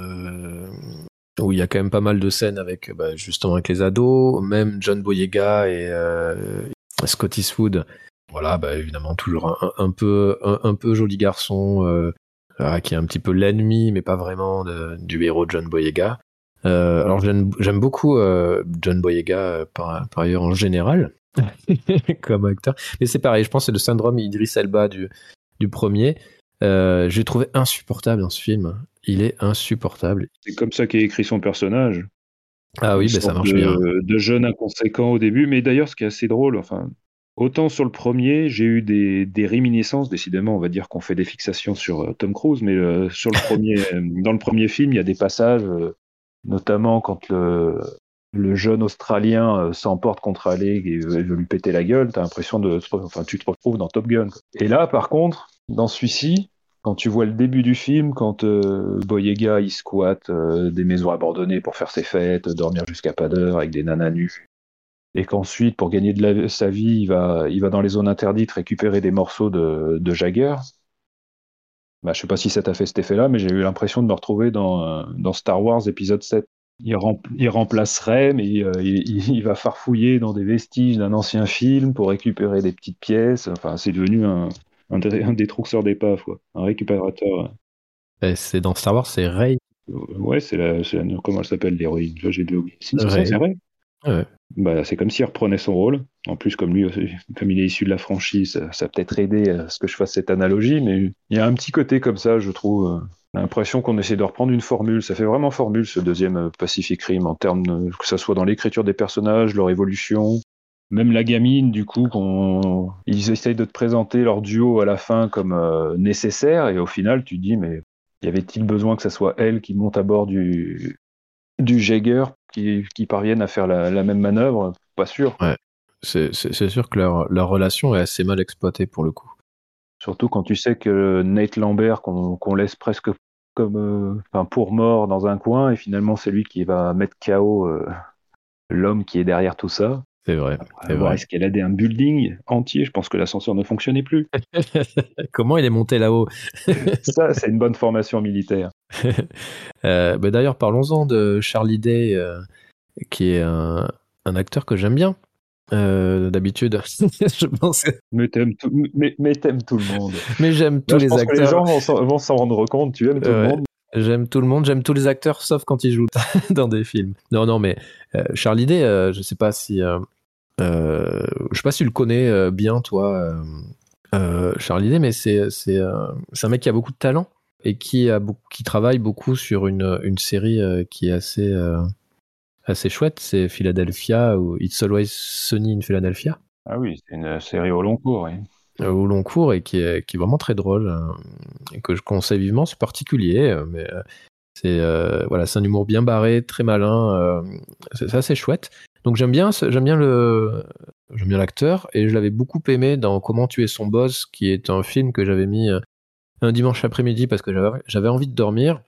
où il y a quand même pas mal de scènes avec bah, justement avec les ados, même John Boyega et euh, Scott Eastwood. Voilà, bah, évidemment toujours un, peu un, peu joli garçon euh, qui est un petit peu l'ennemi, mais pas vraiment du héros John Boyega. Euh, alors j'aime beaucoup euh, John Boyega par, ailleurs en général comme acteur. Mais c'est pareil, je pense c'est le syndrome Idris Elba du, du premier. Euh, J'ai trouvé insupportable dans ce film. Il est insupportable. C'est comme ça qu'est écrit son personnage. Ah oui, ben ça marche de, bien. De jeune inconséquent au début, mais d'ailleurs, ce qui est assez drôle, enfin, autant sur le premier, j'ai eu des, des réminiscences. Décidément, on va dire qu'on fait des fixations sur euh, Tom Cruise, mais euh, sur le premier, euh, dans le premier film, il y a des passages, euh, notamment quand le, le jeune Australien euh, s'emporte contre Alec et veut, veut lui péter la gueule. T'as l'impression de, enfin, tu te retrouves dans Top Gun. quoi. Et là, par contre, dans celui-ci, quand tu vois le début du film, quand euh, Boyega il squatte euh, des maisons abandonnées pour faire ses fêtes, dormir jusqu'à pas d'heure avec des nanas nues, et qu'ensuite, pour gagner de sa vie, il va, il va dans les zones interdites récupérer des morceaux de, de Jagger. Bah, je sais pas si ça t'a fait cet effet-là, mais j'ai eu l'impression de me retrouver dans, euh, dans Star Wars épisode 7. Il, rem- il remplace Rey, mais il va farfouiller dans des vestiges d'un ancien film pour récupérer des petites pièces. Enfin, c'est devenu un, un, un détruxeur d'épave, quoi. Un récupérateur. C'est dans Star Wars, c'est Rey. Euh, Ouais, c'est la, la- comment elle s'appelle l'héroïne J'ai oublié. C'est ça. Ouais. Bah, c'est comme s'il reprenait son rôle. En plus, comme lui, aussi- comme il est issu de la franchise, ça, ça a peut-être aidé à ce que je fasse cette analogie, mais il y a un petit côté comme ça, je trouve. euh, L'impression qu'on essaie de reprendre une formule. Ça fait vraiment formule ce deuxième euh, Pacific Rim en termes de- que ça soit dans l'écriture des personnages, leur évolution, même la gamine, du coup, qu'on ils essayent de te présenter leur duo à la fin comme euh, nécessaire, et au final, tu te dis, mais y avait-il besoin que ça soit elle qui monte à bord du, du Jaeger, qui, qui parvienne à faire la, la même manœuvre? Pas sûr. C'est c'est- c'est sûr que leur, leur relation est assez mal exploitée pour le coup. Surtout quand tu sais que Nate Lambert, qu'on qu'on laisse presque comme euh, enfin, pour mort dans un coin, et finalement c'est lui qui va mettre KO euh, l'homme qui est derrière tout ça. C'est vrai. C'est vrai. escaladé un building entier, je pense que l'ascenseur ne fonctionnait plus. Comment il est monté là-haut? Ça, c'est une bonne formation militaire. Euh, bah D'ailleurs, parlons-en de Charlie Day, euh, qui est un, un acteur que j'aime bien. euh, D'habitude, je pense. Mais t'aimes tout, mais, mais t'aimes tout le monde. Mais j'aime tous Là, je les que les acteurs. gens vont s'en- vont s'en rendre compte. Tu aimes tout Ouais. le monde. J'aime tout le monde, j'aime tous les acteurs, sauf quand ils jouent dans des films. Non, non, mais euh, Charlie Day, euh, je sais pas si, euh, euh, je sais pas si tu le connais euh, bien, toi, Charlie Day, mais c'est c'est un mec qui a beaucoup de talent et qui a qui travaille beaucoup sur une une série qui est assez assez chouette. C'est Philadelphia ou It's Always Sunny in Philadelphia Ah oui, c'est une série au long cours, oui. Euh, au long cours et qui est, qui vraiment très drôle euh, et que je conseille vivement. C'est particulier, euh, mais euh, c'est euh, voilà, un humour bien barré, très malin. euh, c'est assez chouette. Donc j'aime bien, j'aime bien le, j'aime bien l'acteur et je l'avais beaucoup aimé dans Comment tuer son boss, qui est un film que j'avais mis euh, un dimanche après-midi parce que j'avais envie de dormir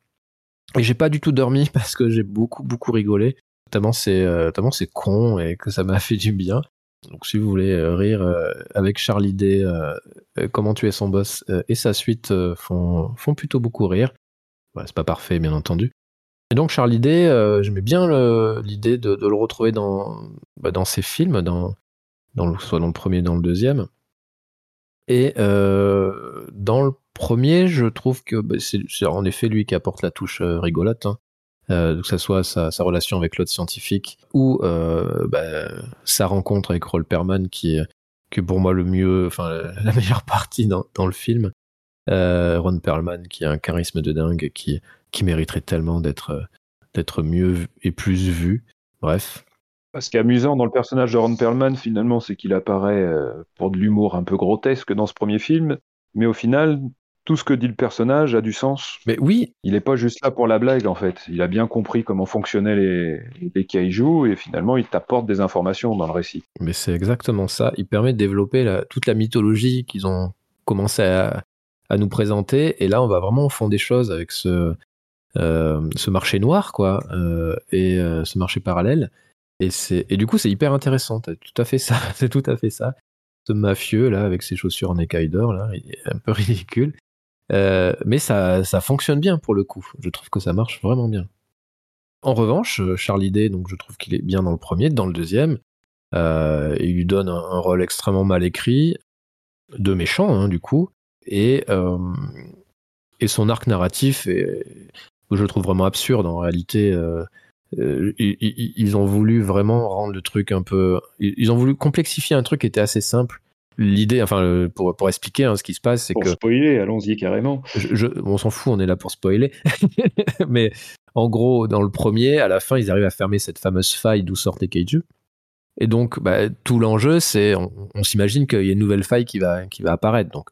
et j'ai pas du tout dormi parce que j'ai beaucoup beaucoup rigolé. Notamment c'est euh, notamment c'est con et que ça m'a fait du bien. Donc si vous voulez euh, rire euh, avec Charlie Day, euh, Comment tuer son boss et sa suite font, plutôt beaucoup rire. Ouais, c'est pas parfait, bien entendu. Et donc Charlie Day, j'aimais bien l'idée de, le retrouver dans, bah, ses films, dans, le- soit dans le premier, dans le deuxième. Et dans le premier, je trouve que bah, c'est en effet lui qui apporte la touche rigolote. hein. Euh, que ça soit sa, relation avec l'autre scientifique ou euh, bah, sa rencontre avec Roll Perlman qui est pour moi le mieux, enfin la, meilleure partie dans, dans le film. Euh, Ron Perlman qui a un charisme de dingue qui, qui mériterait tellement d'être d'être mieux et plus vu. Bref. Ce qui est amusant dans le personnage de Ron Perlman, finalement, c'est qu'il apparaît pour de l'humour un peu grotesque dans ce premier film, mais au final, tout ce que dit le personnage a du sens. Mais oui, Il n'est pas juste là pour la blague, en fait. Il a bien compris comment fonctionnaient les, les kaijus, et finalement, il t'apporte des informations dans le récit. mais c'est exactement ça. Il permet de développer la- toute la mythologie qu'ils ont commencé à, à nous présenter. Et là, on va vraiment au fond des choses avec ce, euh, ce marché noir, quoi, euh, et euh, ce marché parallèle. Et, c'est, et du coup, c'est hyper intéressant. Tout à fait ça. C'est tout à fait ça. Ce mafieux, là, avec ses chaussures en écaille d'or, là, il est un peu ridicule. Euh, mais ça, ça fonctionne bien pour le coup. Je trouve que ça marche vraiment bien. En revanche, euh, Charlie Day, donc je trouve qu'il est bien dans le premier, dans le deuxième, euh, il lui donne un, rôle extrêmement mal écrit, de méchant hein, du coup, et, et son arc narratif est, je trouve vraiment absurde en réalité. ils, ont voulu vraiment rendre le truc un peu. Ils ont voulu complexifier un truc qui était assez simple. L'idée, enfin, euh, pour, pour expliquer hein, ce qui se passe, c'est Pour que spoiler, allons-y carrément. je, je- on s'en fout, on est là pour spoiler. Mais en gros, dans le premier, à la fin, ils arrivent à fermer cette fameuse faille d'où sortent les kaiju. Et donc, bah, tout l'enjeu, c'est, on, on s'imagine qu'il y a une nouvelle faille qui va, qui va apparaître. Donc,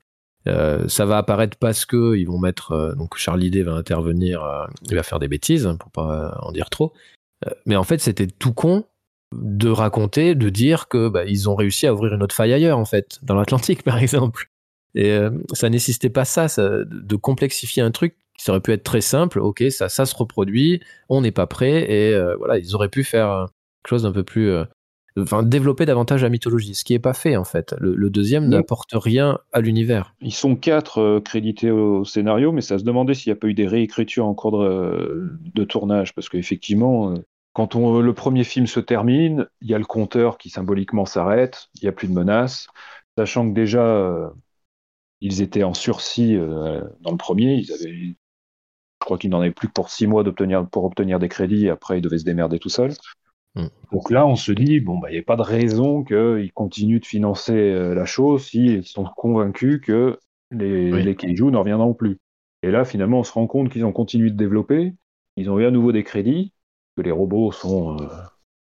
euh, ça va apparaître parce que ils vont mettre, euh, donc Charlie Day va intervenir, euh, il va faire des bêtises, hein, pour pas en dire trop. Mais en fait, c'était tout con de raconter, de dire que bah, ils ont réussi à ouvrir une autre faille ailleurs, en fait, dans l'Atlantique, par exemple. Et euh, ça nécessitait pas ça, ça, de complexifier un truc qui aurait pu être très simple. Ok, ça, ça se reproduit, on n'est pas prêt, et euh, voilà, ils auraient pu faire euh, quelque chose d'un peu plus, euh, enfin, développer davantage la mythologie, ce qui est pas fait en fait. Le, le deuxième n'apporte rien à l'univers. Ils sont quatre crédités au scénario, mais ça se demandait s'il n'y a pas eu des réécritures en cours de, de tournage, parce qu'effectivement, quand on, le premier film se termine, il y a le compteur qui symboliquement s'arrête, il n'y a plus de menaces, sachant que déjà, euh, ils étaient en sursis euh, dans le premier, ils avaient, je crois qu'ils n'en avaient plus que pour six mois pour obtenir des crédits, après ils devaient se démerder tout seuls. Mm. Donc là, on se dit, bon, bah, il n'y a pas de raison qu'ils continuent de financer euh, la chose s'ils sont convaincus que les, Oui. les kaiju ne reviendront plus. Et là, finalement, on se rend compte qu'ils ont continué de développer, ils ont eu à nouveau des crédits, que les robots sont, euh,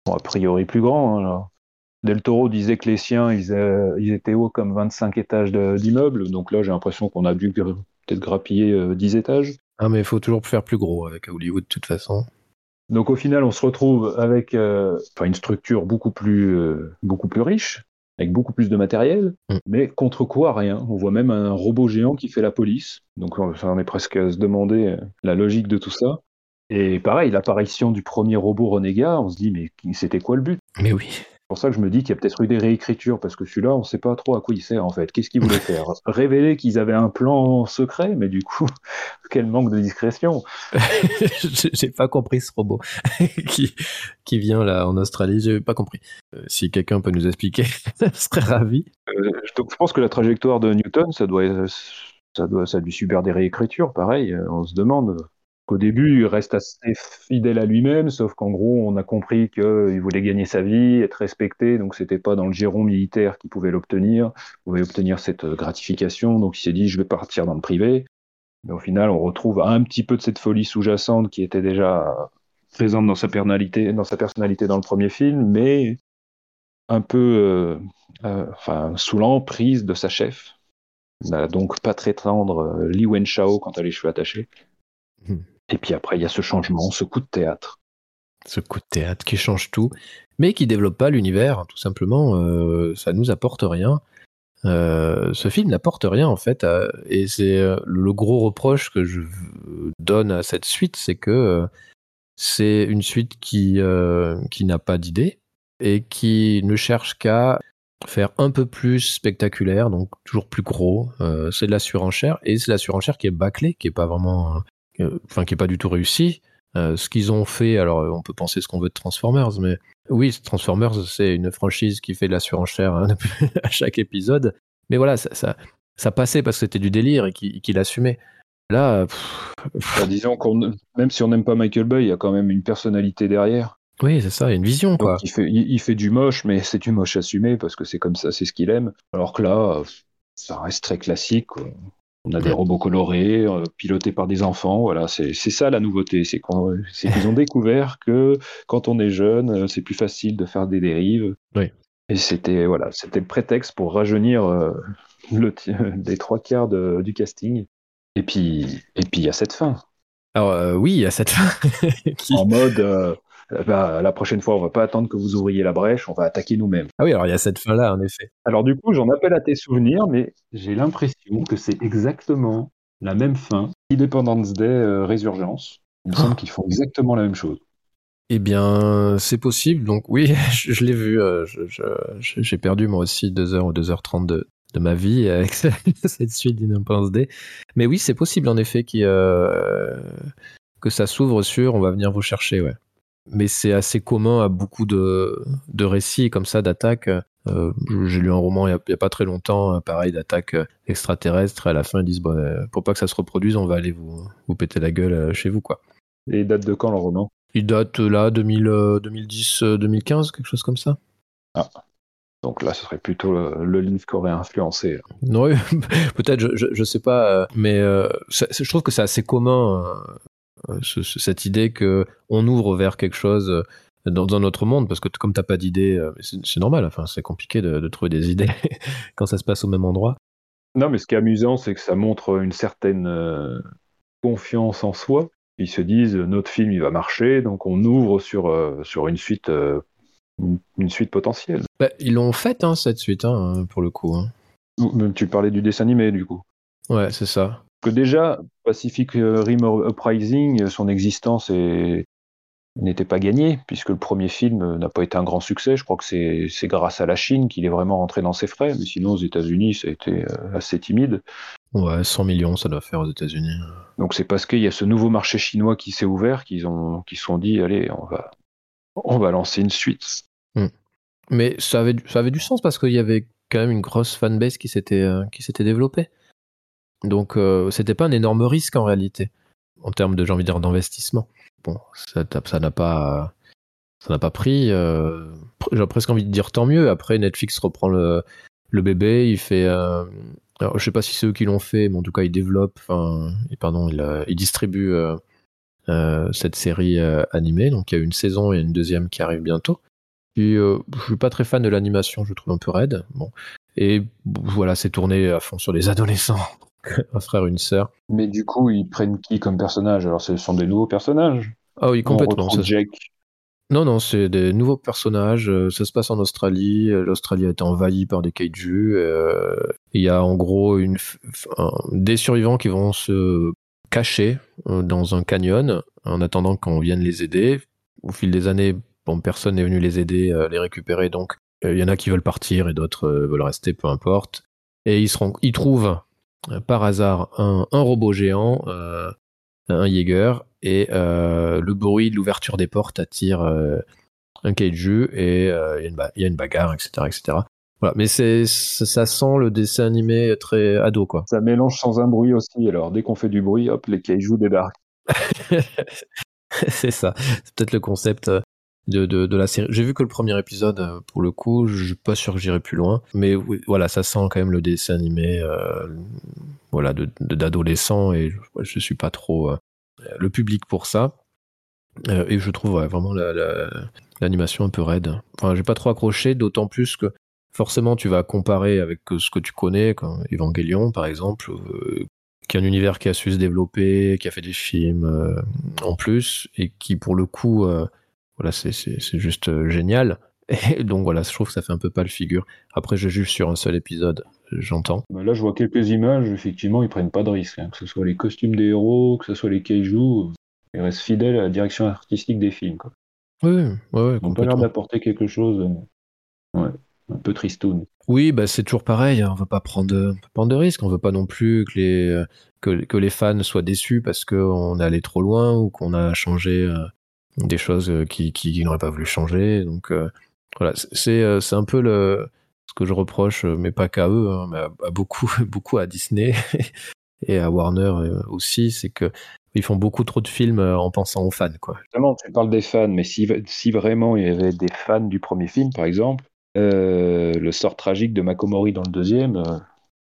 sont a priori plus grands. hein, là. Del Toro disait que les siens, ils, euh, ils étaient hauts comme 25 étages d'immeubles, donc là, j'ai l'impression qu'on a dû peut-être grappiller euh, 10 étages. Ah, mais il faut toujours faire plus gros avec Hollywood de toute façon. Donc au final, on se retrouve avec euh, une structure beaucoup plus, euh, beaucoup plus riche, avec beaucoup plus de matériel, Mm. mais contre quoi rien? On voit même un robot géant qui fait la police. Donc on est presque à se demander euh, la logique de tout ça. Et pareil, l'apparition du premier robot renégat, on se dit mais c'était quoi le but? Mais oui. C'est pour ça que je me dis qu'il y a peut-être eu des réécritures, parce que celui-là, on ne sait pas trop à quoi il sert en fait. Qu'est-ce qu'ils voulaient faire? Révéler qu'ils avaient un plan secret, mais du coup, quel manque de discrétion. J'ai pas compris ce robot qui, qui vient là en Australie, j'ai pas compris. Euh, si quelqu'un peut nous expliquer, je serais ravi. Euh, je pense que la trajectoire de Newton, ça doit, ça doit, ça dû subir des réécritures, pareil. euh, On se demande qu'au début, il reste assez fidèle à lui-même, sauf qu'en gros, on a compris qu'il voulait gagner sa vie, être respecté, donc c'était pas dans le giron militaire qu'il pouvait l'obtenir, pouvait obtenir cette gratification, donc il s'est dit, je vais partir dans le privé. Mais au final, on retrouve un petit peu de cette folie sous-jacente qui était déjà présente dans sa personnalité, dans le premier film, mais un peu euh, euh, enfin, sous l'emprise de sa chef. donc pas très tendre euh, Li Wenshao quand elle a les cheveux attachés. Hmm. Et puis après, il y a ce changement, ce coup de théâtre. Ce coup de théâtre qui change tout, mais qui développe pas l'univers, tout simplement. ça nous apporte rien. ce film n'apporte rien en fait, et c'est le gros reproche que je donne à cette suite, c'est que c'est une suite qui, qui n'a pas d'idée, et qui ne cherche qu'à faire un peu plus spectaculaire, donc toujours plus gros. Euh, c'est de la surenchère et c'est la surenchère qui est bâclée, qui est pas vraiment, euh, enfin qui est pas du tout réussie. Euh, ce qu'ils ont fait, alors on peut penser ce qu'on veut de Transformers, mais oui, Transformers c'est une franchise qui fait de la surenchère hein, à chaque épisode. Mais voilà, ça, ça, ça passait parce que c'était du délire et qu'il assumait. Là, bah, disons qu'on, même si on n'aime pas Michael Bay, il y a quand même une personnalité derrière. Oui, c'est ça, il y a une vision, quoi. il, fait, il, fait, du moche, mais c'est du moche assumé parce que c'est comme ça, c'est ce qu'il aime. Alors que là, ça reste très classique. On a des robots colorés, euh, pilotés par des enfants. Voilà, c'est ça la nouveauté. C'est qu'ils ont découvert que quand on est jeune, euh, c'est plus facile de faire des dérives. Oui. Et c'était voilà, c'était le prétexte pour rajeunir euh, le, des trois quarts du casting. Et puis, et puis il y a cette fin. Alors oui, il y a cette fin. En mode, bah, la prochaine fois, on va pas attendre que vous ouvriez la brèche, on va attaquer nous-mêmes. Ah oui, alors il y a cette fin-là, en effet. Alors du coup, j'en appelle à tes souvenirs, mais j'ai l'impression que c'est exactement la même fin. Independence Day, euh, Résurgence. Il me semble qu'ils font exactement la même chose. Eh bien, c'est possible. Donc oui, je, l'ai vu. Euh, j'ai perdu moi aussi 2h ou 2h30 de, de ma vie avec cette suite d'Independence Day. Mais oui, c'est possible en effet euh, que ça s'ouvre sur on va venir vous chercher. Ouais mais c'est assez commun à beaucoup de, de récits comme ça d'attaques. Euh, j'ai lu un roman il n'y a, pas très longtemps, euh, pareil, d'attaques euh, extraterrestres. À la fin, ils disent bon, pour pas que ça se reproduise, on va aller vous, vous péter la gueule chez vous. quoi. Et il date de quand le roman? Il date là, 2010-2015, quelque chose comme ça. Ah. Donc là, ce serait plutôt le, livre qui aurait influencé. Oui, peut-être, je, je, sais pas, mais je trouve que c'est assez commun euh, cette idée que on ouvre vers quelque chose euh, dans, un autre monde, parce que comme t'as pas d'idée, euh, c'est normal, enfin, c'est compliqué de, trouver des idées quand ça se passe au même endroit. Non, mais ce qui est amusant, c'est que ça montre une certaine confiance en soi. Ils se disent, notre film, il va marcher, donc on ouvre sur, sur une suite une suite potentielle. Bah, ils l'ont faite, hein, cette suite, hein, pour le coup. Hein. Tu parlais du dessin animé, du coup. Ouais, c'est ça que déjà, Pacific Rim Uprising, son existence n'était pas gagnée, puisque le premier film n'a pas été un grand succès. Je crois que c'est grâce à la Chine qu'il est vraiment rentré dans ses frais, mais sinon aux États-Unis, ça a été euh, assez timide. Ouais, 100 millions, ça doit faire aux États-Unis. Donc c'est parce qu'il y a ce nouveau marché chinois qui s'est ouvert qu'ils ont se sont dit allez, on va, on va lancer une suite. Hmm. Mais ça avait, ça avait du sens parce qu'il y avait quand même une grosse fanbase qui s'était euh, qui s'était développée. Donc euh, c'était pas un énorme risque en réalité en termes de j'ai envie de dire d'investissement. Bon, ça n'a pas ça n'a pas pris. Euh, j'ai presque envie de dire tant mieux. Après Netflix reprend le, le bébé, il fait. Euh, alors, je sais pas si c'est eux qui l'ont fait, mais en tout cas il développe. Enfin, pardon, il, il distribue cette série animée. Donc il y a une saison et une deuxième qui arrive bientôt. Puis je suis pas très fan de l'animation, je trouve un peu raide. Bon. Et voilà, c'est tourné à fond sur les adolescents. un frère, une sœur. Mais du coup, ils prennent qui comme personnage? Alors, ce sont des nouveaux personnages Ah oui, complètement. Ça... Jack. Non, non, c'est des nouveaux personnages. Euh, ça se passe en Australie. Euh, L'Australie a été envahie par des kaiju. Euh, il y a en gros une, des survivants qui vont se cacher dans un canyon en attendant qu'on vienne les aider. Au fil des années, bon, personne n'est venu les aider, les récupérer. Donc, il y en a qui veulent partir et d'autres veulent rester, peu importe. Et ils, seront, ils trouvent par hasard un, robot géant, euh, un Jaeger, et euh, le bruit de l'ouverture des portes attire un kaiju, et il y, a une bagarre, etc. etc. Voilà, mais c'est ça sent le dessin animé très ado quoi. Ça mélange sans un bruit aussi. Alors dès qu'on fait du bruit, hop, les kaiju débarquent. c'est ça. C'est peut-être le concept euh, de, de, de la série. J'ai vu que le premier épisode, euh, pour le coup, je suis pas sûr que j'irai plus loin. Mais voilà, ça sent quand même le dessin animé euh, voilà, de, de- d'adolescent et je, je suis pas trop euh, le public pour ça. Et je trouve vraiment la- la- l'animation un peu raide. Enfin, j'ai pas trop accroché, d'autant plus que forcément tu vas comparer avec ce que tu connais, comme Evangelion par exemple, qui est un univers qui a su se développer, qui a fait des films en plus, et qui pour le coup, voilà, c'est, juste euh, génial. Et donc voilà, je trouve que ça fait un peu pas le figure. Après, je juge sur un seul épisode, j'entends. Bah Là, je vois quelques images, effectivement, ils prennent pas de risques. hein. Que ce soit les costumes des héros, que ce soit les kaiju, ils restent fidèles à la direction artistique des films. Quoi. Oui, oui, ouais, Ils n'ont pas l'air d'apporter quelque chose euh, ouais, un peu tristoun. Oui, bah c'est toujours pareil. hein, On veut pas prendre de, prendre de risques. On veut pas non plus que les euh, que, que les fans soient déçus parce qu'on est allé trop loin ou qu'on a changé euh, des choses euh, qui qui n'auraient pas voulu changer. Donc euh, voilà, euh, c'est un peu le ce que je reproche, mais pas qu'à eux, hein, mais à, beaucoup beaucoup à Disney et à Warner aussi, c'est que ils font beaucoup trop de films en pensant aux fans, quoi. Justement, tu parles des fans, mais si, si vraiment il y avait des fans du premier film, par exemple, le sort tragique de Makomori dans le deuxième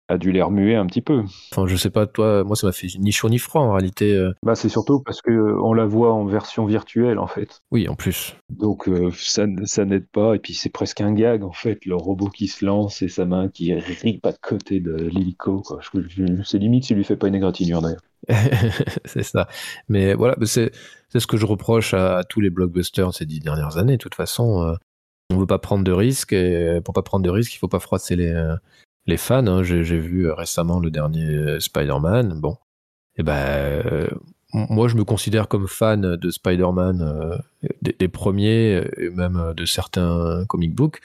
a dû les remuer un petit peu. Enfin, je sais pas, toi, moi ça m'a fait ni chaud ni froid en réalité. euh. Bah, c'est surtout parce que euh, on la voit en version virtuelle, en fait. Oui, en plus. Donc euh, ça, ça n'aide pas, et puis c'est presque un gag, en fait, le robot qui se lance et sa main qui ripe à côté de l'hélico. c'est limite s'il lui fait pas une égratignure, d'ailleurs. c'est ça. Mais voilà, mais c'est ce que je reproche à, à tous les blockbusters ces dix dernières années. De toute façon, euh, on veut pas prendre de risques et pour pas prendre de risques, il faut pas froisser les les fans. hein. J'ai vu euh, récemment le dernier euh, Spider-Man. Bon, et ben euh, moi je me considère comme fan de Spider-Man des, premiers et même de certains comic books.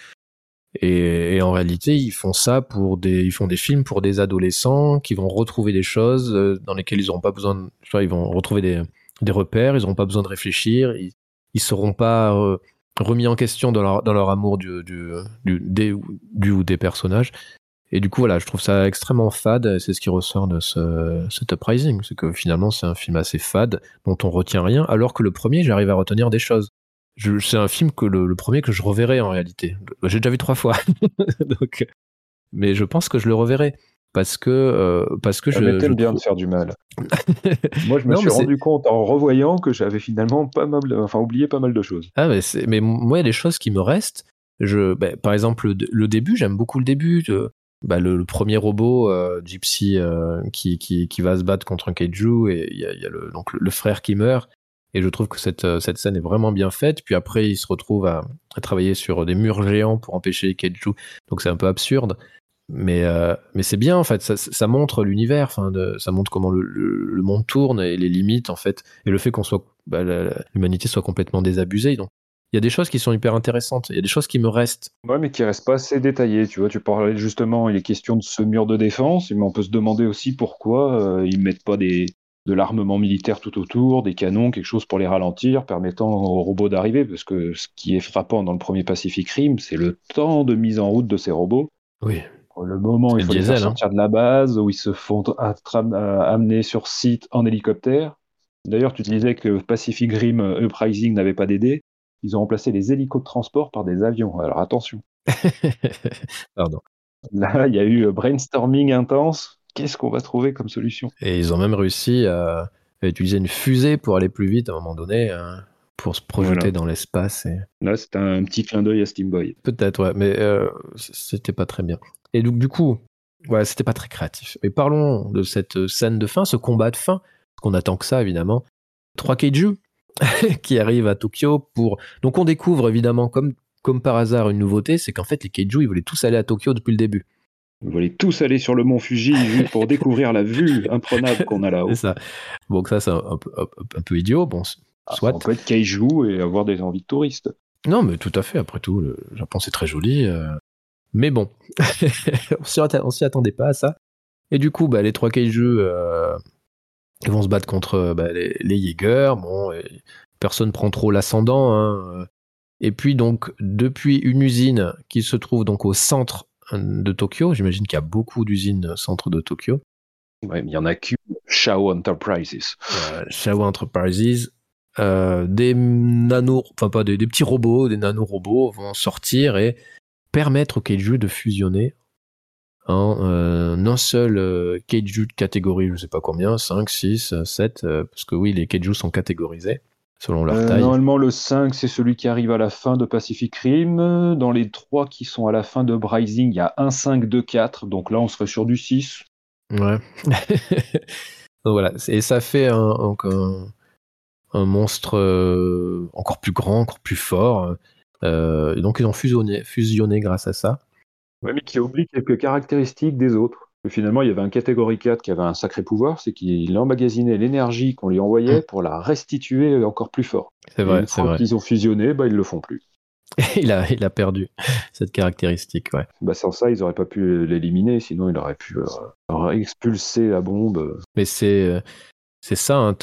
Et, en réalité, ils font ça pour des, ils font des films pour des adolescents qui vont retrouver des choses dans lesquelles ils n'auront pas besoin, de, ils vont retrouver des, repères, ils n'auront pas besoin de réfléchir, ils, ils seront pas remis en question dans leur, amour du ou des personnages. Et du coup, voilà, je trouve ça extrêmement fade. C'est ce qui ressort de ce, cet Uprising, c'est que finalement, c'est un film assez fade dont on retient rien, alors que le premier, j'arrive à retenir des choses. C'est un film que le, le premier que je reverrai en réalité. J'ai déjà vu trois fois, donc, mais je pense que je le reverrai parce que euh, parce que Ah, je, t'aimes bien te faire du mal. Moi, je me Non, suis rendu compte en revoyant que j'avais finalement pas mal, enfin oublié pas mal de choses. Ah, mais, mais moi, il y a des choses qui me restent. Je, ben, par exemple, le, le début, j'aime beaucoup le début. de- bah, le, premier robot, euh, Gypsy, euh, qui, qui, va se battre contre un kaiju, et il y a, le, donc, le, frère qui meurt. Et je trouve que cette, euh, cette scène est vraiment bien faite. Puis après, il se retrouve à, travailler sur des murs géants pour empêcher les kaiju. Donc c'est un peu absurde. Mais, mais c'est bien, en fait. Ça, montre l'univers. Ça montre comment le, monde tourne et les limites, en fait. Et le fait qu'on soit, bah, l'humanité soit complètement désabusée. Donc il y a des choses qui sont hyper intéressantes. Il y a des choses qui me restent. Ouais, mais qui reste pas assez détaillé. Tu vois, tu parlais justement, il est question de ce mur de défense, mais on peut se demander aussi pourquoi euh, ils mettent pas des, de l'armement militaire tout autour, des canons, quelque chose pour les ralentir, permettant aux robots d'arriver. Parce que ce qui est frappant dans le premier Pacific Rim, c'est le temps de mise en route de ces robots. Oui. Le moment où il faut le les faire hein. sortir de la base, où ils se font euh, amener sur site en hélicoptère. D'ailleurs, tu disais que Pacific Rim euh, Uprising n'avait pas d'aider. Ils ont remplacé les hélicos de transport par des avions. Alors attention. Pardon. Là, il y a eu euh, brainstorming intense. Qu'est-ce qu'on va trouver comme solution? Et ils ont même réussi à, à utiliser une fusée pour aller plus vite à un moment donné, hein, pour se projeter Voilà. dans l'espace. Et... Là, c'est un petit clin d'œil à Steam Boy. Peut-être, ouais, mais euh, c'était pas très bien. Et donc, du coup, ouais, c'était pas très créatif. Mais parlons de cette scène de fin, ce combat de fin, qu'on attend que ça, évidemment. Trois kaiju qui arrivent à Tokyo pour. Donc, on découvre évidemment, comme, comme par hasard, une nouveauté c'est qu'en fait, les kaiju, ils voulaient tous aller à Tokyo depuis le début. Vous voulez tous aller sur le mont Fuji juste pour découvrir la vue imprenable qu'on a là-haut. C'est ça. Donc, ça, c'est un, un peu- un peu- un peu idiot. Bon, Ah, soit. On peut être kaiju et avoir des envies de touristes. Non, mais tout à fait. Après tout, le Japon, c'est très joli. euh. Mais bon, on s'y atta- on s'y attendait pas à ça. Et du coup, bah, les trois kaiju, euh, ils vont se battre contre euh, bah, les, les Jaegers. Bon, et personne prend trop l'ascendant. hein. Et puis donc, depuis une usine qui se trouve donc au centre de Tokyo, j'imagine qu'il y a beaucoup d'usines au centre de Tokyo. Ouais, mais il y en a qu'une, Shao Enterprises. Euh, Shao Enterprises, euh, des nano, enfin pas des, des petits robots, des nanorobots vont sortir et permettre au kaiju de fusionner en euh, un seul euh, kaiju de catégorie, je sais pas combien, 5, 6, 7, euh, parce que oui, les kaiju sont catégorisés selon leur Euh, taille. normalement, le 5, c'est celui qui arrive à la fin de Pacific Rim. Dans les 3 qui sont à la fin de Rising, il y a 1, 5, 2, 4. Donc là, on serait sur du 6. Ouais. Donc voilà, et ça fait un, donc un, un monstre euh, encore plus grand, encore plus fort. Euh, et donc ils ont fusionné, fusionné grâce à ça. Ouais, mais qui oublie quelques caractéristiques des autres. Et finalement, il y avait un catégorie 4 qui avait un sacré pouvoir, c'est qu'il emmagasinait l'énergie qu'on lui envoyait pour la restituer encore plus fort. C'est vrai, c'est vrai. qu'ils ont fusionné, bah, ils le font plus. il, a, il a perdu cette caractéristique, ouais. Bah, sans ça, ils auraient pas pu l'éliminer, sinon il aurait pu euh, expulser la bombe. Mais c'est euh, c'est ça, hein,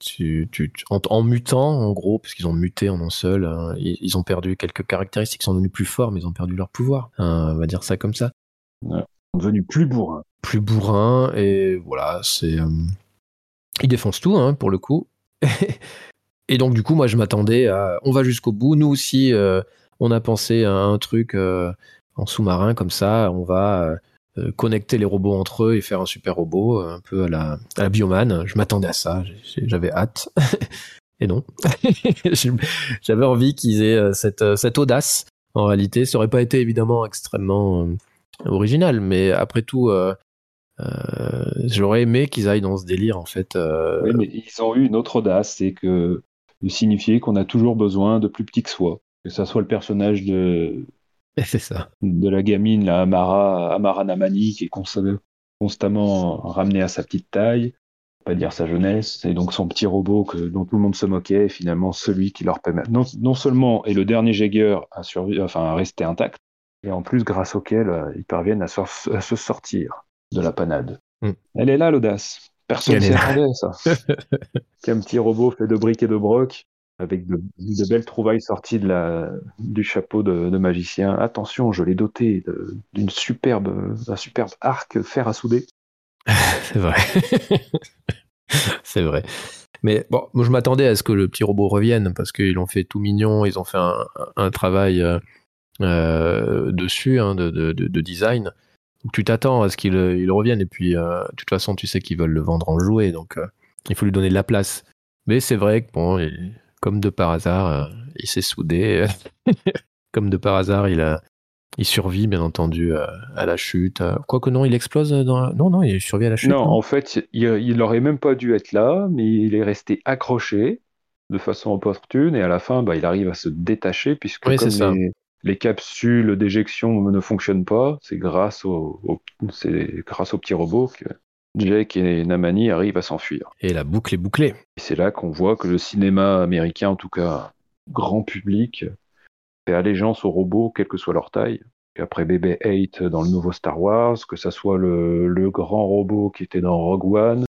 tu, tu, tu- en, en mutant, en gros, parce qu'ils ont muté en un seul, hein, ils, ils ont perdu quelques caractéristiques, ils sont devenus plus forts, mais ils ont perdu leur pouvoir. Hein, on va dire ça comme ça. Ils sont devenus plus bourrins. Plus bourrin, et voilà, c'est. euh, ils défoncent tout, hein, pour le coup. et donc, du coup, moi, je m'attendais à. On va jusqu'au bout. Nous aussi, euh, on a pensé à un truc euh, en sous-marin, comme ça, on va. Euh, connecter les robots entre eux et faire un super robot, euh, un peu à la, à la Bioman. Je m'attendais à ça, j'avais hâte. et non. J'avais envie qu'ils aient euh, cette, cette audace. En réalité, ça aurait pas été évidemment extrêmement original, mais après tout, j'aurais aimé qu'ils aillent dans ce délire, en fait. Oui, mais ils ont eu une autre audace, c'est que de signifier qu'on a toujours besoin de plus petit que soi. Que ça soit le personnage de, c'est ça. de la gamine, la Amara, Amara Namani, qui est consta- constamment ramenée à sa petite taille, pas dire sa jeunesse, et donc son petit robot que, dont tout le monde se moquait, est finalement celui qui leur permet non, non seulement est le dernier Jaeger à, survi- enfin, à rester intact, et en plus grâce auquel euh, ils parviennent à, se sortir de la panade. Mm. Elle est là l'audace. Personne Elle s'y attendait ça. Qu'un petit robot fait de briques et de broc, avec de, belles trouvailles sorties du chapeau de, magicien. Attention, je l'ai doté d'une superbe, d'un superbe arc fer à souder. C'est vrai. c'est vrai. Mais bon, moi je m'attendais à ce que le petit robot revienne parce qu'ils l'ont fait tout mignon, ils ont fait un, travail euh, euh, dessus hein, de, de, de- de design. Donc, tu t'attends à ce qu'il il revienne et puis euh, de toute façon tu sais qu'ils veulent le vendre en jouet donc il faut lui donner de la place. Mais c'est vrai que bon, comme de par hasard, euh, il s'est soudé. comme de par hasard, il a il survit bien entendu euh, à la chute. euh. Quoique non, il explose dans la... Non, non, il survit à la chute. Non, en fait, il, il aurait même pas dû être là, mais il est resté accroché de façon opportune, et à la fin, bah, il arrive à se détacher, puisque Oui, comme les, les capsules d'éjection ne fonctionnent pas, c'est grâce au, au- c'est grâce au petit robot que Jake et Namani arrivent à s'enfuir. Et la boucle est bouclée. Et c'est là qu'on voit que le cinéma américain, en tout cas grand public, fait allégeance aux robots, quelle que soit leur taille. Et après BB-8 dans le nouveau Star Wars, que ça soit le, le grand robot qui était dans Rogue One,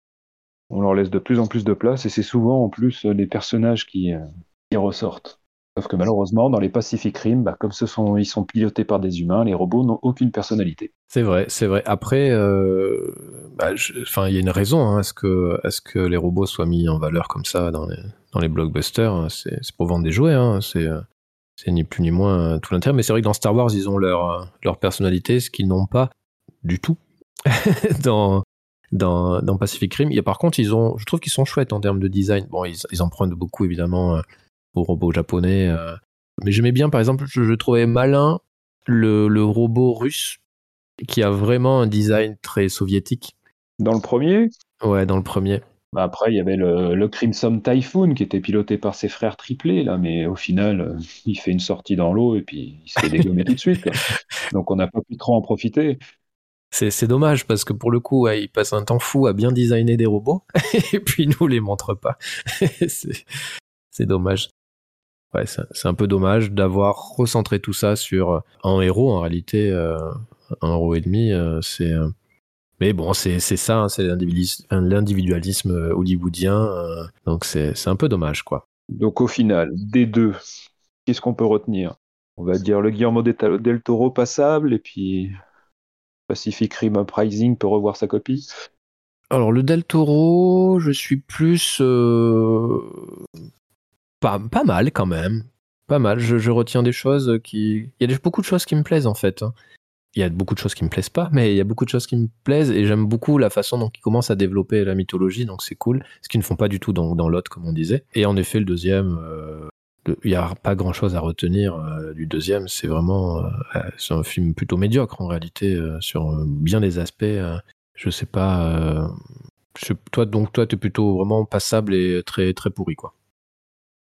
on leur laisse de plus en plus de place et c'est souvent en plus les personnages qui, euh, qui ressortent. Sauf que malheureusement, dans les Pacific Rim, bah, comme ils sont pilotés par des humains, les robots n'ont aucune personnalité. C'est vrai, c'est vrai. Après, euh, bah, il y a une raison hein, à ce que, à ce que les robots soient mis en valeur comme ça dans les, blockbusters. hein. C'est pour vendre des jouets. Hein. C'est, ni plus ni moins euh, tout l'intérêt. Mais c'est vrai que dans Star Wars, ils ont leur, euh, personnalité, ce qu'ils n'ont pas du tout dans, Pacific Rim. A, par contre, ils ont, je trouve qu'ils sont chouettes en termes de design. Bon, ils, ils empruntent beaucoup évidemment euh, aux robots japonais. euh. Mais j'aimais bien, par exemple, je, je trouvais malin le, le robot russe qui a vraiment un design très soviétique. Dans le premier, Ouais, dans le premier. Bah, Après, il y avait le, le Crimson Typhoon qui était piloté par ses frères triplés, là, mais au final, euh, il fait une sortie dans l'eau et puis il se fait dégommer tout de suite. quoi. Donc on n'a pas pu trop en profiter. C'est dommage parce que pour le coup, ouais, ils passent un temps fou à bien designer des robots et puis ils nous les montrent pas. c'est dommage. Ouais, c'est un peu dommage d'avoir recentré tout ça sur un héros en réalité, euh, un héros et demi. euh, c'est euh, mais bon, c'est c'est ça, hein, c'est l'individualisme euh, hollywoodien. euh, donc c'est c'est un peu dommage, quoi. Donc au final, des deux, qu'est-ce qu'on peut retenir? On va dire le Guillermo del del Toro passable et puis Pacific Rim Uprising peut revoir sa copie? Alors, le Del Toro, je suis plus. euh, pas, mal quand même. Pas mal. Je, retiens des choses qui. Il y a beaucoup de choses qui me plaisent en fait. hein. Il y a beaucoup de choses qui me plaisent pas, mais il y a beaucoup de choses qui me plaisent et j'aime beaucoup la façon dont ils commencent à développer la mythologie, donc c'est cool. Ce qu'ils ne font pas du tout dans, l'autre, comme on disait. Et en effet, le deuxième, euh, il n'y a pas grand chose à retenir euh, du deuxième. C'est vraiment. euh, c'est un film plutôt médiocre en réalité, sur bien des aspects. je sais pas. toi, donc, toi, tu es plutôt vraiment passable et très, très pourri, quoi.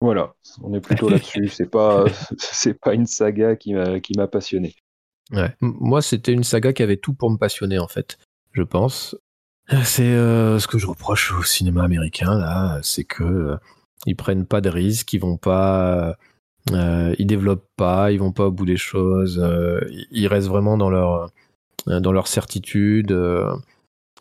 Voilà, on est plutôt là-dessus. C'est pas, c'est pas une saga qui m'a, qui m'a passionné. Ouais. Moi, c'était une saga qui avait tout pour me passionner, en fait, je pense. C'est euh, ce que je reproche au cinéma américain, là, c'est que euh, ils prennent pas de risques, ils vont pas, euh, ils développent pas, ils vont pas au bout des choses, euh, ils- restent vraiment dans leur, dans leur certitude,